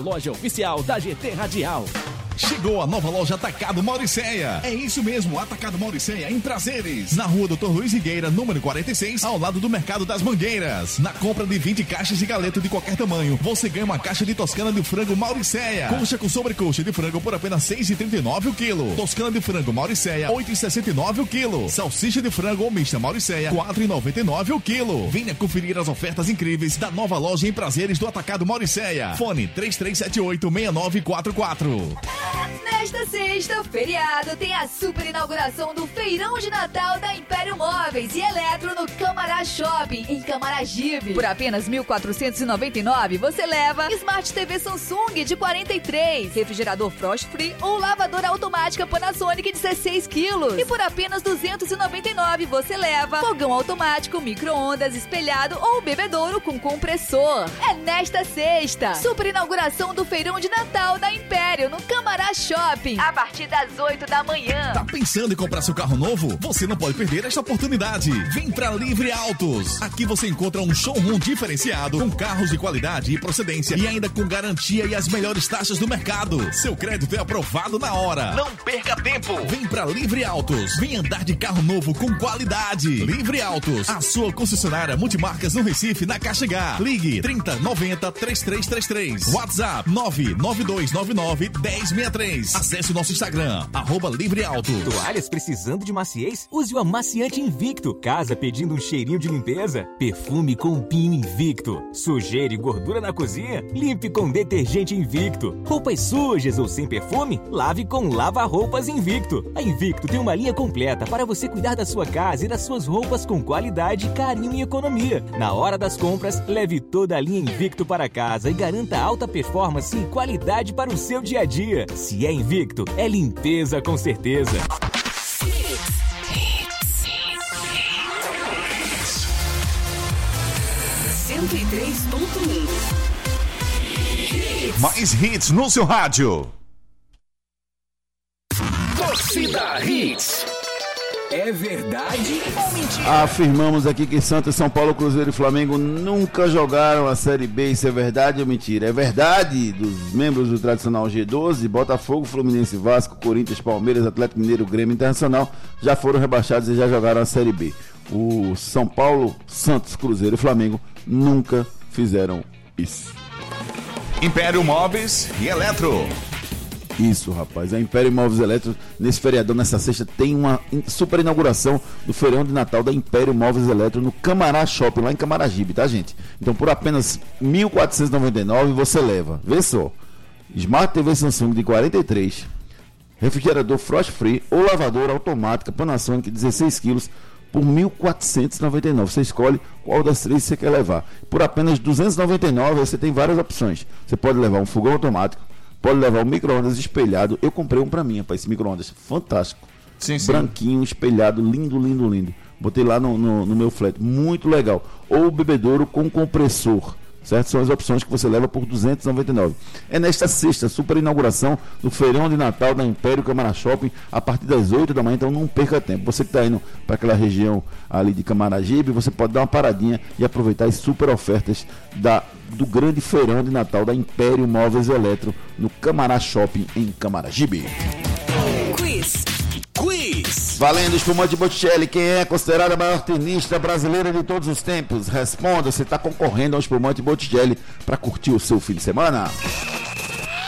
loja oficial da GT Radial. Chegou a nova loja Atacado Mauricéia. É isso mesmo, Atacado Mauricéia em Prazeres. Na rua Doutor Luiz Higueira, número 46, ao lado do Mercado das Mangueiras. Na compra de 20 caixas de galeto de qualquer tamanho, você ganha uma caixa de toscana de frango Mauricéia. Coxa com sobrecoxa de frango por apenas R$ 6,39 o quilo. Toscana de frango Mauricéia, R$ 8,69 o quilo. Salsicha de frango ou mista Mauricéia, R$ 4,99 o quilo. Venha conferir as ofertas incríveis da nova loja em Prazeres do Atacado Mauricéia. Fone 3378-6944. Nesta sexta, feriado, tem a super inauguração do Feirão de Natal da Império Móveis e Eletro no Camará Shopping, em Camaragibe. Por apenas R$ 1.499, você leva Smart TV Samsung de 43, refrigerador Frost Free ou lavadora automática Panasonic de 16 quilos. E por apenas R$ 299, você leva fogão automático, micro-ondas espelhado ou bebedouro com compressor. É nesta sexta, super inauguração do Feirão de Natal da Império no Camará Shopping, a partir das 8 da manhã. Tá pensando em comprar seu carro novo? Você não pode perder esta oportunidade. Vem pra Livre Autos. Aqui você encontra um showroom diferenciado com carros de qualidade e procedência e ainda com garantia e as melhores taxas do mercado. Seu crédito é aprovado na hora. Não perca tempo. Vem pra Livre Autos. Vem andar de carro novo com qualidade. Livre Autos, a sua concessionária multimarcas no Recife, na Caixa H. Ligue 30 90 3333. WhatsApp 99299 1063. Acesse nosso Instagram, arroba Livre Auto. Toalhas precisando de maciez? Use o amaciante Invicto. Casa pedindo um cheirinho de limpeza? Perfume com Pino Invicto. Sujeira e gordura na cozinha? Limpe com detergente Invicto. Roupas sujas ou sem perfume? Lave com lava-roupas Invicto. A Invicto tem uma linha completa para você cuidar da sua casa e das suas roupas com qualidade, carinho e economia. Na hora das compras, leve toda a linha Invicto para casa e garanta alta performance e qualidade para o seu dia a dia. Se é Invicto, é limpeza com certeza. Mais hits no seu rádio. Torcida Hits. É verdade ou mentira? Afirmamos aqui que Santos, São Paulo, Cruzeiro e Flamengo nunca jogaram a Série B. Isso é verdade ou mentira? É verdade dos membros do tradicional G12, Botafogo, Fluminense, Vasco, Corinthians, Palmeiras, Atlético Mineiro, Grêmio Internacional já foram rebaixados e já jogaram a Série B. O São Paulo, Santos, Cruzeiro e Flamengo nunca fizeram isso. Império Móveis e Eletro. Isso, rapaz. A Império Móveis Eletro, nesse feriadão, nessa sexta, tem uma super inauguração do feirão de Natal da Império Móveis Eletro no Camará Shopping, lá em Camaragibe, tá, gente? Então, por apenas R$ 1.499 você leva. Vê só. Smart TV Samsung de 43, refrigerador Frost Free ou lavadora automática Panasonic 16 quilos por 1.499. Você escolhe qual das três você quer levar. Por apenas 299 você tem várias opções. Você pode levar um fogão automático, pode levar um micro-ondas espelhado. Eu comprei um pra mim, rapaz, esse micro-ondas fantástico. Sim, sim. Branquinho, espelhado, lindo, lindo, lindo. Botei lá no, no, no meu flat, muito legal. Ou o bebedouro com compressor. Certo? São as opções que você leva por 299. É nesta sexta, super inauguração do feirão de Natal da Império Camara Shopping, a partir das 8 da manhã, então não perca tempo. Você que está indo para aquela região ali de Camaragibe, você pode dar uma paradinha e aproveitar as super ofertas da, do grande feirão de Natal da Império Móveis Eletro no Camará Shopping em Camaragibe. Valendo espumante Botticelli, quem é considerada a maior tenista brasileira de todos os tempos? Responda, você está concorrendo ao espumante Botticelli para curtir o seu fim de semana.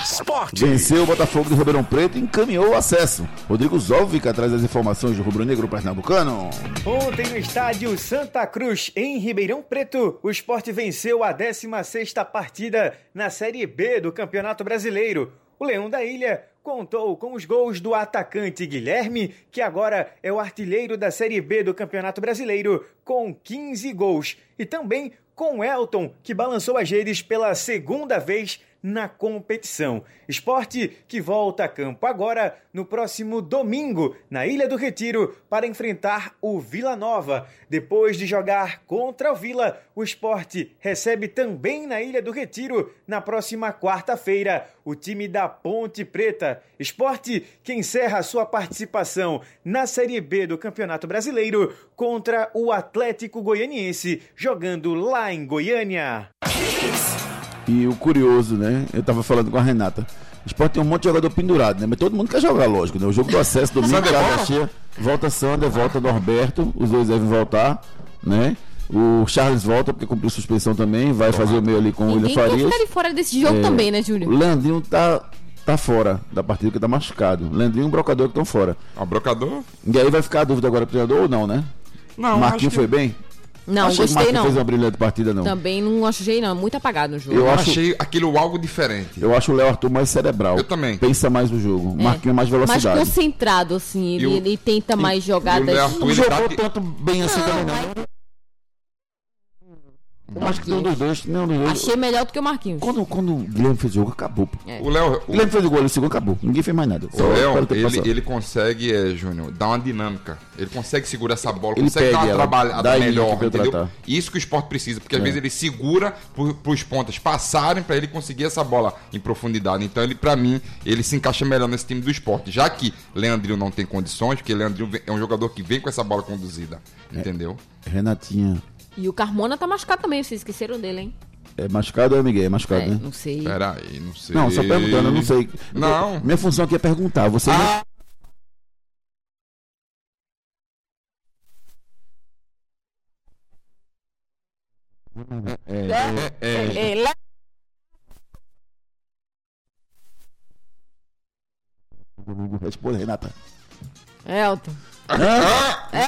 Esporte. Venceu o Botafogo de Ribeirão Preto e encaminhou o acesso. Rodrigo Zolvica traz as informações do Rubro Negro Pernambucano. Ontem no estádio Santa Cruz, em Ribeirão Preto, o esporte venceu a 16ª partida na Série B do Campeonato Brasileiro. O Leão da Ilha contou com os gols do atacante Guilherme, que agora é o artilheiro da Série B do Campeonato Brasileiro, com 15 gols, e também com Elton, que balançou as redes pela segunda vez na competição. Esporte que volta a campo agora no próximo domingo, na Ilha do Retiro, para enfrentar o Vila Nova. Depois de jogar contra o Vila, o esporte recebe também na Ilha do Retiro, na próxima quarta-feira, o time da Ponte Preta. Esporte que encerra sua participação na Série B do Campeonato Brasileiro contra o Atlético Goianiense, jogando lá em Goiânia. E o curioso, né? Eu tava falando com a Renata. O esporte tem um monte de jogador pendurado, né? Mas todo mundo quer jogar, lógico, né? O jogo do acesso, domingo, casa cheia. Volta Sander, volta Norberto. Os dois devem voltar, né? O Charles volta porque cumpriu suspensão também. Vai fazer o meio ali com o William Farias. ficar de fora desse jogo É, também, né, O Júnior? Leandrinho tá, tá fora da partida porque tá machucado. Leandrinho e o Brocador que estão fora. O Brocador? E aí vai ficar a dúvida agora pro treinador ou não, né? Não, Marquinhos acho que- foi bem? Não, Achei que o gostei Marquinhos não. fez uma brilhante partida, não. Também não achei, não. Muito apagado no jogo. Eu Eu acho- achei aquilo algo diferente. Eu acho o Léo Arthur mais cerebral. Eu também. Pensa mais no jogo. É. Marquinhos mais velocidade. Mais concentrado, assim. Ele, o- ele tenta mais jogadas. Léo Arthur, Não ele jogou tá que- tanto bem assim também, não. Eu acho que nenhum dos dois. Nenhum dos dois. Achei melhor do que o Marquinhos. Quando, quando o Guilherme fez o jogo, acabou. pô. É. O Léo, O Guilherme fez o gol, no segundo acabou. Ninguém fez mais nada. O Só Léo, espera o tempo ele, passar. ele consegue, é, Júnior, dar uma dinâmica. Ele consegue segurar essa bola, Ele consegue dar uma ela, trabalhada dá melhor, pra entendeu? tratar. Isso que o esporte precisa, porque às É. vezes ele segura para os pontas passarem para ele conseguir essa bola em profundidade. Então, ele, para mim, ele se encaixa melhor nesse time do esporte. Já que Leandrinho não tem condições, porque Leandrinho vem- é um jogador que vem com essa bola conduzida. É. Entendeu? Renatinha. E o Carmona tá machucado também, vocês esqueceram dele, hein? É machucado ou é Miguel? É machucado, É, né? não sei. Pera aí, não sei. Não, só perguntando, eu não sei. Não. Minha função aqui é perguntar. Você Ah, É, é, é, É, lá- Responde, Renata. Elton. Hã?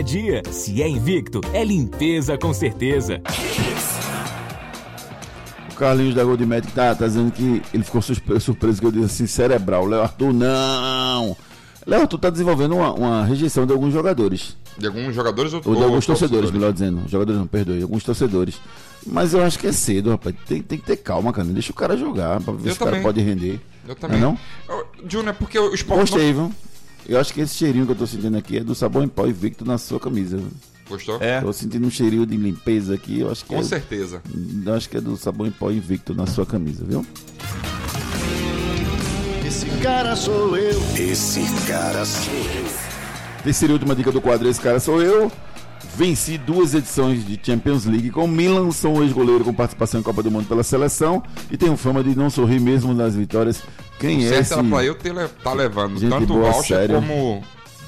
dia. Se é Invicto, é limpeza com certeza. O Carlinhos da Gold Medic tá, tá dizendo que ele ficou surpreso que eu disse assim, cerebral. Léo Arthur, não! Léo Arthur tá desenvolvendo uma, uma rejeição de alguns jogadores. De alguns jogadores ou, Ou de ou alguns torcedores, melhor dizendo. Jogadores não, perdoe, alguns torcedores. Mas eu acho que é cedo, rapaz. Tem, tem que ter calma, cara. Deixa o cara jogar pra ver Eu se o cara também. pode render. Eu também. Não é Ô, Júnior, é porque o esporte. Gostei, viu? Eu acho que esse cheirinho que eu tô sentindo aqui é do sabão em pó invicto na sua camisa. Gostou? É. Tô sentindo um cheirinho de limpeza aqui. Eu acho que Com é, certeza. Eu acho que é do sabão em pó invicto na sua camisa, viu? Esse cara sou eu. Esse cara sou eu. Terceira e última dica do quadro, esse cara sou eu. Venci duas edições de Champions League com Milan, sou um ex-goleiro com participação em Copa do Mundo pela seleção e tenho fama de não sorrir mesmo nas vitórias. Quem o é certo esse? pra eu le- tá levando Gente tanto boa, o sério. como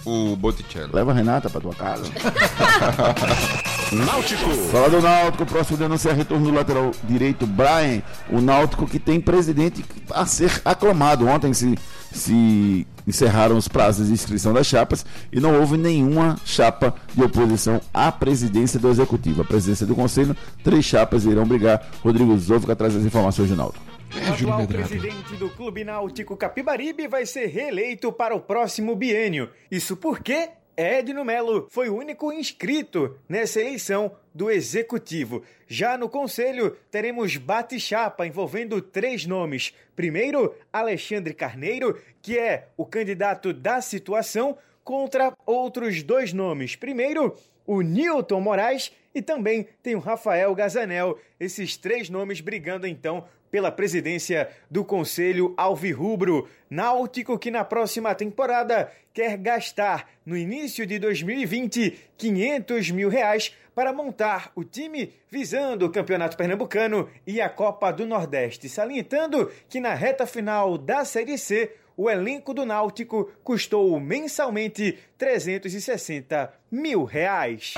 o Botticelli. Leva a Renata pra tua casa. Náutico. Fala do Náutico, próximo de anunciar retorno do lateral direito, Brian. O Náutico que tem presidente a ser aclamado. Ontem se, se encerraram os prazos de inscrição das chapas e não houve nenhuma chapa de oposição à presidência do Executivo. A presidência do Conselho, três chapas irão brigar. Rodrigo Zoufica traz as informações do Náutico. O atual presidente do Clube Náutico Capibaribe vai ser reeleito para o próximo biênio. Isso porque Edno Melo foi o único inscrito nessa eleição do Executivo. Já no Conselho, teremos bate-chapa envolvendo três nomes. Primeiro, Alexandre Carneiro, que é o candidato da situação, contra outros dois nomes. Primeiro, o Newton Moraes e também tem o Rafael Gazanel. Esses três nomes brigando então pela presidência do Conselho Alvirrubro. Náutico que na próxima temporada quer gastar no início de 2020 500 mil reais para montar o time visando o Campeonato Pernambucano e a Copa do Nordeste, salientando que na reta final da Série C o elenco do Náutico custou mensalmente 360 mil reais.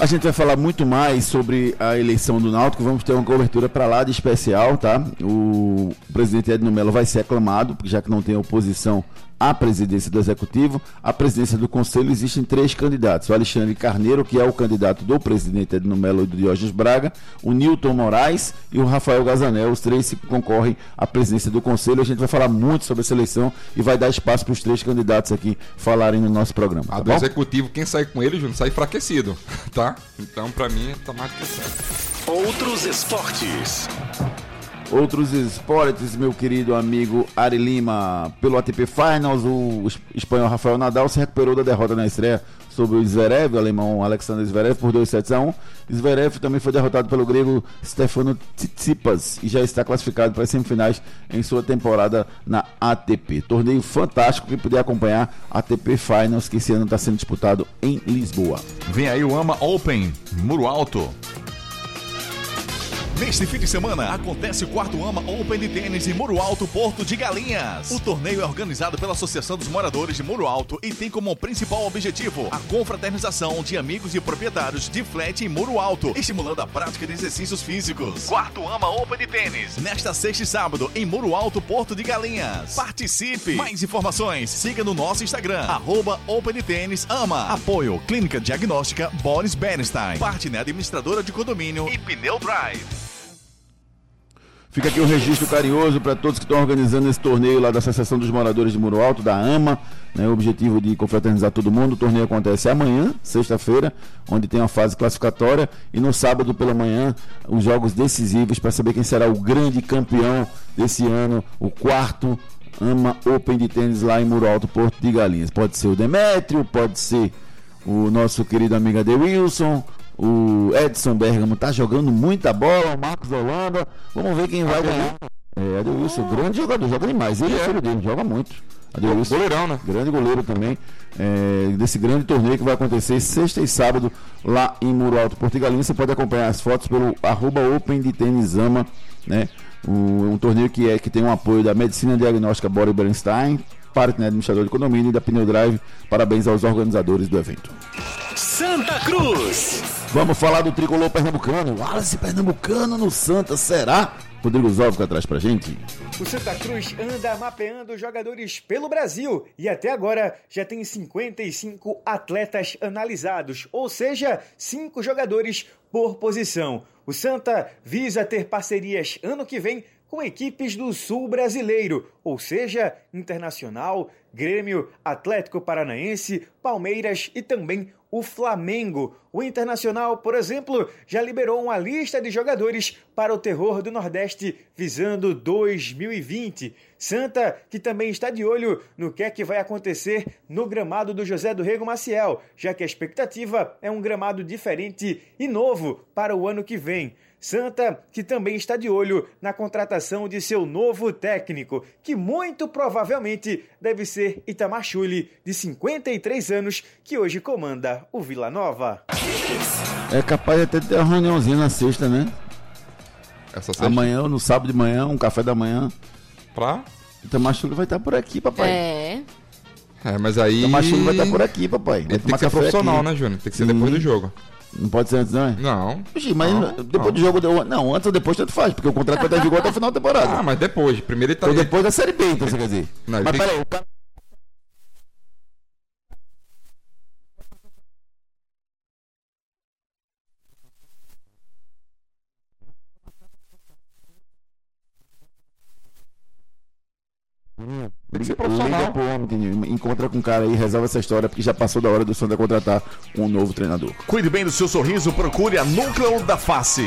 A gente vai falar muito mais sobre a eleição do Náutico. Vamos ter uma cobertura para lá de especial, tá? O presidente Edno Mello vai ser aclamado, já que não tem oposição à presidência do Executivo. A presidência do Conselho existem três candidatos. O Alexandre Carneiro, que é o candidato do presidente Edno Melo e do Diógenes Braga, o Newton Moraes e o Rafael Gazanel. Os três se concorrem à presidência do Conselho. A gente vai falar muito sobre essa eleição e vai dar espaço para os três candidatos aqui falarem no nosso programa. A Tá do bom? executivo, quem sai com ele, Júnior, sai enfraquecido, tá? Então, pra mim, tá mais do que certo. Outros esportes. Outros esportes, meu querido amigo Ari Lima, pelo ATP Finals, o es- espanhol Rafael Nadal se recuperou da derrota na estreia sobre o Zverev, o alemão Alexander Zverev, por 2 sets a 1. Zverev também foi derrotado pelo grego Stefano Tsitsipas e já está classificado para as semifinais em sua temporada na ATP. Torneio fantástico que puder acompanhar ATP Finals, que esse ano está sendo disputado em Lisboa. Vem aí o AMA Open, Muro Alto. Neste fim de semana acontece o quarto AMA Open de Tênis em Muro Alto, Porto de Galinhas. O torneio é organizado pela Associação dos Moradores de Muro Alto e tem como principal objetivo a confraternização de amigos e proprietários de flat em Muro Alto, estimulando a prática de exercícios físicos. Quarto AMA Open de Tênis, nesta sexta e sábado em Muro Alto, Porto de Galinhas. Participe! Mais informações, siga no nosso Instagram, arroba Open Tênis AMA. Apoio Clínica Diagnóstica Boris Bernstein, parte administradora de condomínio e Pneu Drive. Fica aqui o registro carinhoso para todos que estão organizando esse torneio lá da Associação dos Moradores de Muro Alto, da AMA, né, o objetivo de confraternizar todo mundo. O torneio acontece amanhã, sexta-feira, onde tem a fase classificatória, e no sábado pela manhã, os jogos decisivos para saber quem será o grande campeão desse ano, o quarto AMA Open de tênis lá em Muro Alto, Porto de Galinhas. Pode ser o Demétrio, pode ser o nosso querido amigo Ade Wilson, o Edson Bergamo tá jogando muita bola, o Marcos Holanda. Vamos ver quem vai ganhar. É, Adeilson, grande jogador, joga demais. Ele é filho dele, joga muito. Adeilson, Goleirão, né? grande goleiro também. é, desse grande torneio que vai acontecer sexta e sábado lá em Muro Alto, Portugalinha. Você pode acompanhar as fotos pelo arroba Open de Tênis Ama, né? O- um torneio que, é, que tem um apoio da Medicina Diagnóstica Boris Bernstein, Partner Administrador de Condomínio e da Pneu Drive. Parabéns aos organizadores do evento. Santa Cruz. Vamos falar do tricolor pernambucano. Wallace Pernambucano no Santa, será? Rodrigo Zóvico traz pra gente. O Santa Cruz anda mapeando jogadores pelo Brasil e até agora já tem 55 atletas analisados, ou seja, 5 jogadores por posição. O Santa visa ter parcerias ano que vem com equipes do Sul brasileiro, ou seja, Internacional, Grêmio, Atlético Paranaense, Palmeiras e também o Flamengo. O Internacional, por exemplo, já liberou uma lista de jogadores para o terror do Nordeste visando 2020. Santa, que também está de olho no que é que vai acontecer no gramado do José do Rego Maciel, já que a expectativa é um gramado diferente e novo para o ano que vem. Santa, que também está de olho na contratação de seu novo técnico, que muito provavelmente deve ser Itamar Chuli, de 53 anos, que hoje comanda o Vila Nova. É capaz até de ter uma reuniãozinha na sexta, né? Essa sexta? Amanhã, no sábado de manhã, um café da manhã. Pra? Itamar Chuli vai estar por aqui, papai. É. É, mas aí. Itamar Chuli vai estar por aqui, papai. Vai Ele tem que ser profissional, aqui. né, Júnior? Tem que ser depois do jogo. Não pode ser antes, não é? Não. Oxi, mas Não, depois não. do jogo. deu- Não, antes ou depois tanto faz, porque o contrato vai estar em vigor até o final da temporada. Ah, mas depois. Primeiro ele tá. Ou depois da Série B, então você quer dizer. Não, mas tem peraí, o cara. Tem que ser encontra com o cara aí, resolve essa história, porque já passou da hora do Santa contratar um novo treinador. Cuide bem do seu sorriso, procure a Núcleo da Face.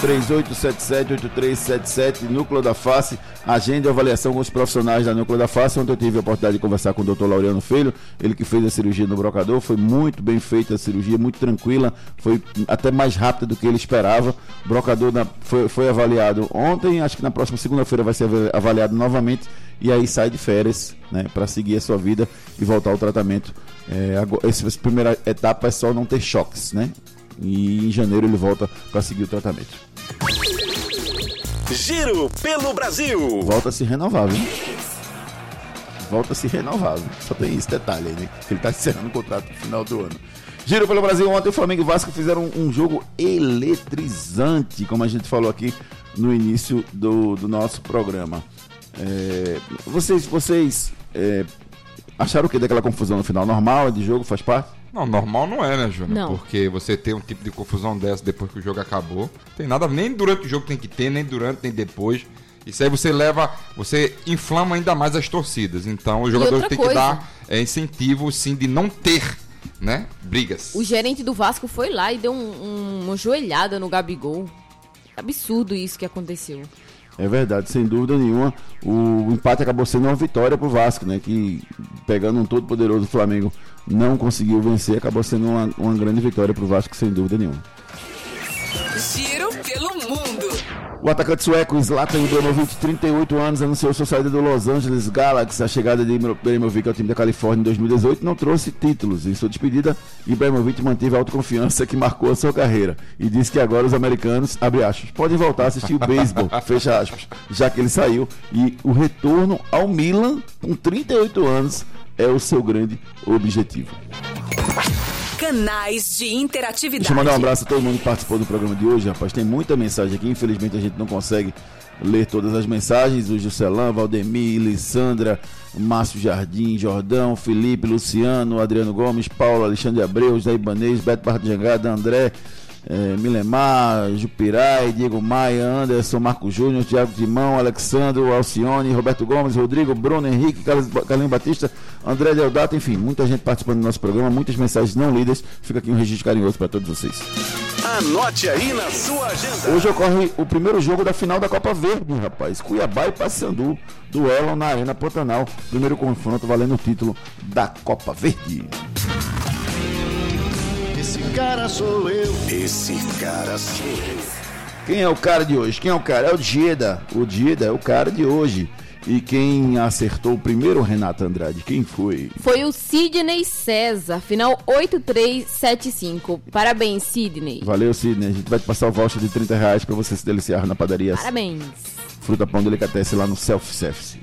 3877-8377, Núcleo da Face, agenda e avaliação com os profissionais da Núcleo da Face. Ontem eu tive a oportunidade de conversar com o Dr. Laureano Filho, ele que fez a cirurgia no brocador. Foi muito bem feita a cirurgia, muito tranquila, foi até mais rápida do que ele esperava. O brocador na- foi, foi avaliado ontem, acho que na próxima segunda-feira vai ser ava- avaliado novamente e aí sai de férias, né, para seguir a sua vida e voltar ao tratamento. É, agora, essa primeira etapa é só não ter choques, né? E em janeiro ele volta para seguir o tratamento. Giro pelo Brasil. Volta a se renovar, viu? Volta a se renovar, viu? Só tem esse detalhe aí, né? Que ele tá encerrando o contrato no final do ano. Giro pelo Brasil, ontem o Flamengo e o Vasco fizeram um, um jogo eletrizante, como a gente falou aqui no início do, do nosso programa. É, vocês vocês é, acharam o que daquela confusão no final? Normal, é de jogo, faz parte? Não, normal não é, né, Júnior? Porque você ter um tipo de confusão dessa depois que o jogo acabou, tem nada, nem durante o jogo tem que ter, nem durante, nem depois. Isso aí você leva, você inflama ainda mais as torcidas. Então os jogadores outra têm que coisa. dar é, incentivo, sim, de não ter, né, brigas. O gerente do Vasco foi lá e deu um- um- uma joelhada no Gabigol. Absurdo isso que aconteceu. É verdade, sem dúvida nenhuma. O empate acabou sendo uma vitória pro Vasco, né? Que pegando um todo poderoso Flamengo não conseguiu vencer, acabou sendo uma, uma grande vitória pro Vasco, sem dúvida nenhuma. Giro pelo mundo. O atacante sueco Zlatan Ibrahimovic, 38 anos, anunciou sua saída do Los Angeles Galaxy. A chegada de Ibrahimovic ao time da Califórnia em 2018 não trouxe títulos. Em sua despedida, Ibrahimovic manteve a autoconfiança que marcou a sua carreira e disse que agora os americanos, abre aspas, podem voltar a assistir o beisebol, fecha aspas, já que ele saiu. E o retorno ao Milan, com 38 anos, é o seu grande objetivo. Canais de interatividade. Deixa eu mandar um abraço a todo mundo que participou do programa de hoje, rapaz. Tem muita mensagem aqui, infelizmente a gente não consegue ler todas as mensagens. O Juscelão, Valdemir, Lissandra, Márcio Jardim, Jordão, Felipe, Luciano, Adriano Gomes, Paulo, Alexandre Abreu, José Ibanez, Beto Barra de Jangada, André, eh, Milemar, Jupirai, Diego Maia, Anderson, Marco Júnior, Thiago Timão, Alexandro, Alcione, Roberto Gomes, Rodrigo, Bruno Henrique, Carlos, Carlinhos Batista, André Deodato, enfim, muita gente participando do nosso programa, muitas mensagens não lidas. Fica aqui um registro carinhoso para todos vocês. Anote aí na sua agenda. Hoje ocorre o primeiro jogo da final da Copa Verde, rapaz. Cuiabá e Paysandu, duelo na Arena Pantanal. Primeiro confronto valendo o título da Copa Verde. Esse cara sou eu. Esse cara sou eu. Quem é o cara de hoje? Quem é o cara? É o Dieda. O Dieda é o cara de hoje. E quem acertou o primeiro, Renato Andrade? Quem foi? Foi o Sidney César, final 8375. Parabéns, Sidney. Valeu, Sidney. A gente vai te passar o voucher de 30 reais pra você se deliciar na padaria Parabéns. Fruta Pão Delicatessen lá no Self-Service.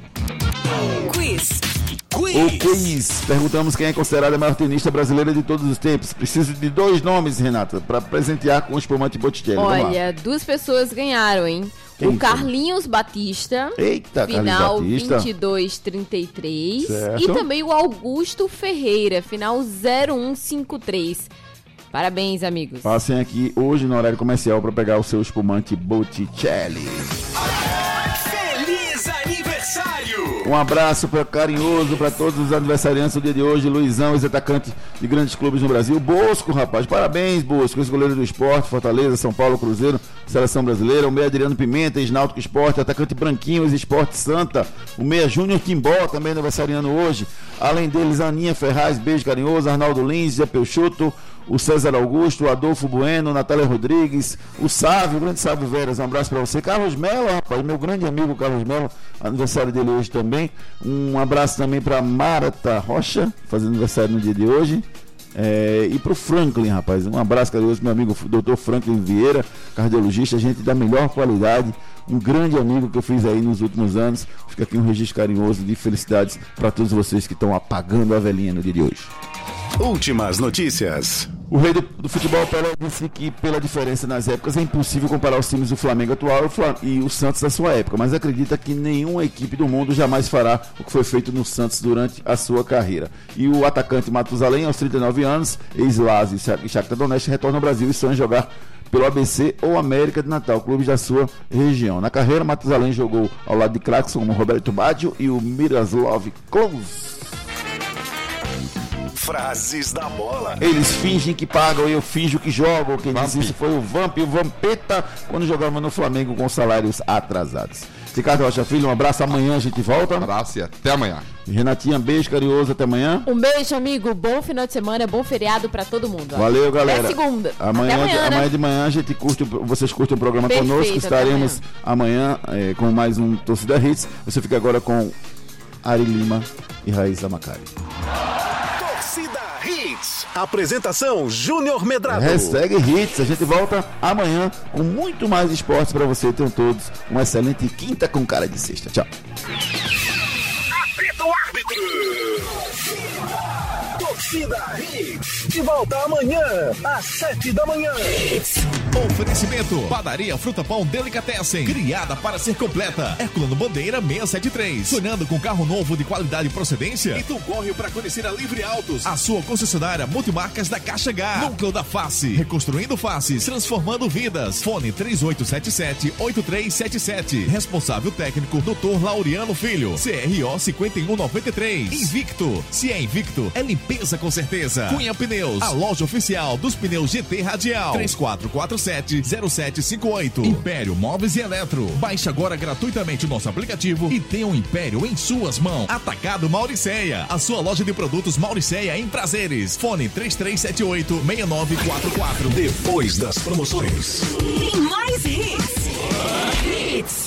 Quiz. O quiz. Perguntamos quem é considerada a maior tenista brasileira de todos os tempos. Preciso de dois nomes, Renata, para presentear com o espumante Botticelli. Olha, duas pessoas ganharam, hein? Quem o foi? Carlinhos Batista, Eita, final Carlinhos Batista. 2233. Certo. E também o Augusto Ferreira, final 0153. Parabéns, amigos. Passem aqui hoje no horário comercial para pegar o seu espumante Botticelli. Um abraço pra, carinhoso para todos os aniversariantes do dia de hoje. Luizão, ex-atacante de grandes clubes no Brasil. Bosco, rapaz. Parabéns, Bosco. Ex-goleiro do esporte, Fortaleza, São Paulo, Cruzeiro, Seleção Brasileira. O meia Adriano Pimenta, ex-náutico esporte. Atacante Branquinho, ex-esporte Santa. O meia Júnior Timbó, também aniversariando hoje. Além deles, Aninha Ferraz, beijo carinhoso. Arnaldo Lins, Zé Peixoto. O César Augusto, o Adolfo Bueno, Natália Rodrigues, o Sávio, o grande Sávio Veras, um abraço pra você. Carlos Melo, rapaz, meu grande amigo Carlos Melo, aniversário dele hoje também. Um abraço também pra Marta Rocha, fazendo aniversário no dia de hoje. É, e pro Franklin, rapaz, um abraço carinhoso meu amigo Dr. Franklin Vieira, cardiologista, gente da melhor qualidade, um grande amigo que eu fiz aí nos últimos anos. Fica aqui um registro carinhoso de felicidades para todos vocês que estão apagando a velhinha no dia de hoje. Últimas notícias. O rei do, do futebol Pelé disse que, pela diferença nas épocas, é impossível comparar os times do Flamengo atual e o Santos da sua época, mas acredita que nenhuma equipe do mundo jamais fará o que foi feito no Santos durante a sua carreira. E o atacante Matusalém, aos 39 anos, ex-Lazio e Shakhtar Donetsk, retorna ao Brasil e sonha jogar pelo ABC ou América de Natal, clubes da sua região. Na carreira, Matusalém jogou ao lado de craques como Roberto Baggio e o Miroslav Klose. Frases da bola. Eles fingem que pagam e eu finjo que jogo. Quem disse isso foi o Vamp e o Vampeta quando jogava no Flamengo com salários atrasados. Ricardo Rocha Filho, um abraço. Amanhã a gente volta. Um abraço e até amanhã. Renatinha, beijo carinhoso. Até amanhã. Um beijo, amigo. Bom final de semana, bom feriado pra todo mundo. ó. Valeu, galera. Até segunda. Amanhã, Até de, amanhã, né? amanhã de manhã a gente curte, o- vocês curtem o programa Perfeito, conosco. Estaremos amanhã eh, com mais um Torcida Hits. Você fica agora com Ari Lima e Raíssa Macari. Apresentação Júnior Medrado. Hashtag Hits. A gente volta amanhã com muito mais esportes para você. Tenham todos uma excelente quinta com cara de sexta. Tchau. Torcida Hits. De volta amanhã, às sete da manhã. Oferecimento: Padaria Fruta Pão Delicatessen. Criada para ser completa. Herculano Bandeira 673. Sonhando com carro novo de qualidade e procedência? Então corre para conhecer a Livre Autos. A sua concessionária multimarcas da Caixa H. Núcleo da Face. Reconstruindo faces. Transformando vidas. Fone 3877-8377. Responsável técnico: Dr. Laureano Filho. CRO 5193. Invicto. Se é Invicto, é limpeza com certeza. Cunha Pneus. A loja oficial dos pneus GT Radial. 3447-0758. Império Móveis e Eletro. Baixe agora gratuitamente nosso aplicativo e tenha um Império em suas mãos. Atacado Mauriceia. A sua loja de produtos Mauriceia em prazeres. Fone 3378-6944. Depois das promoções. Tem mais hits. Hits.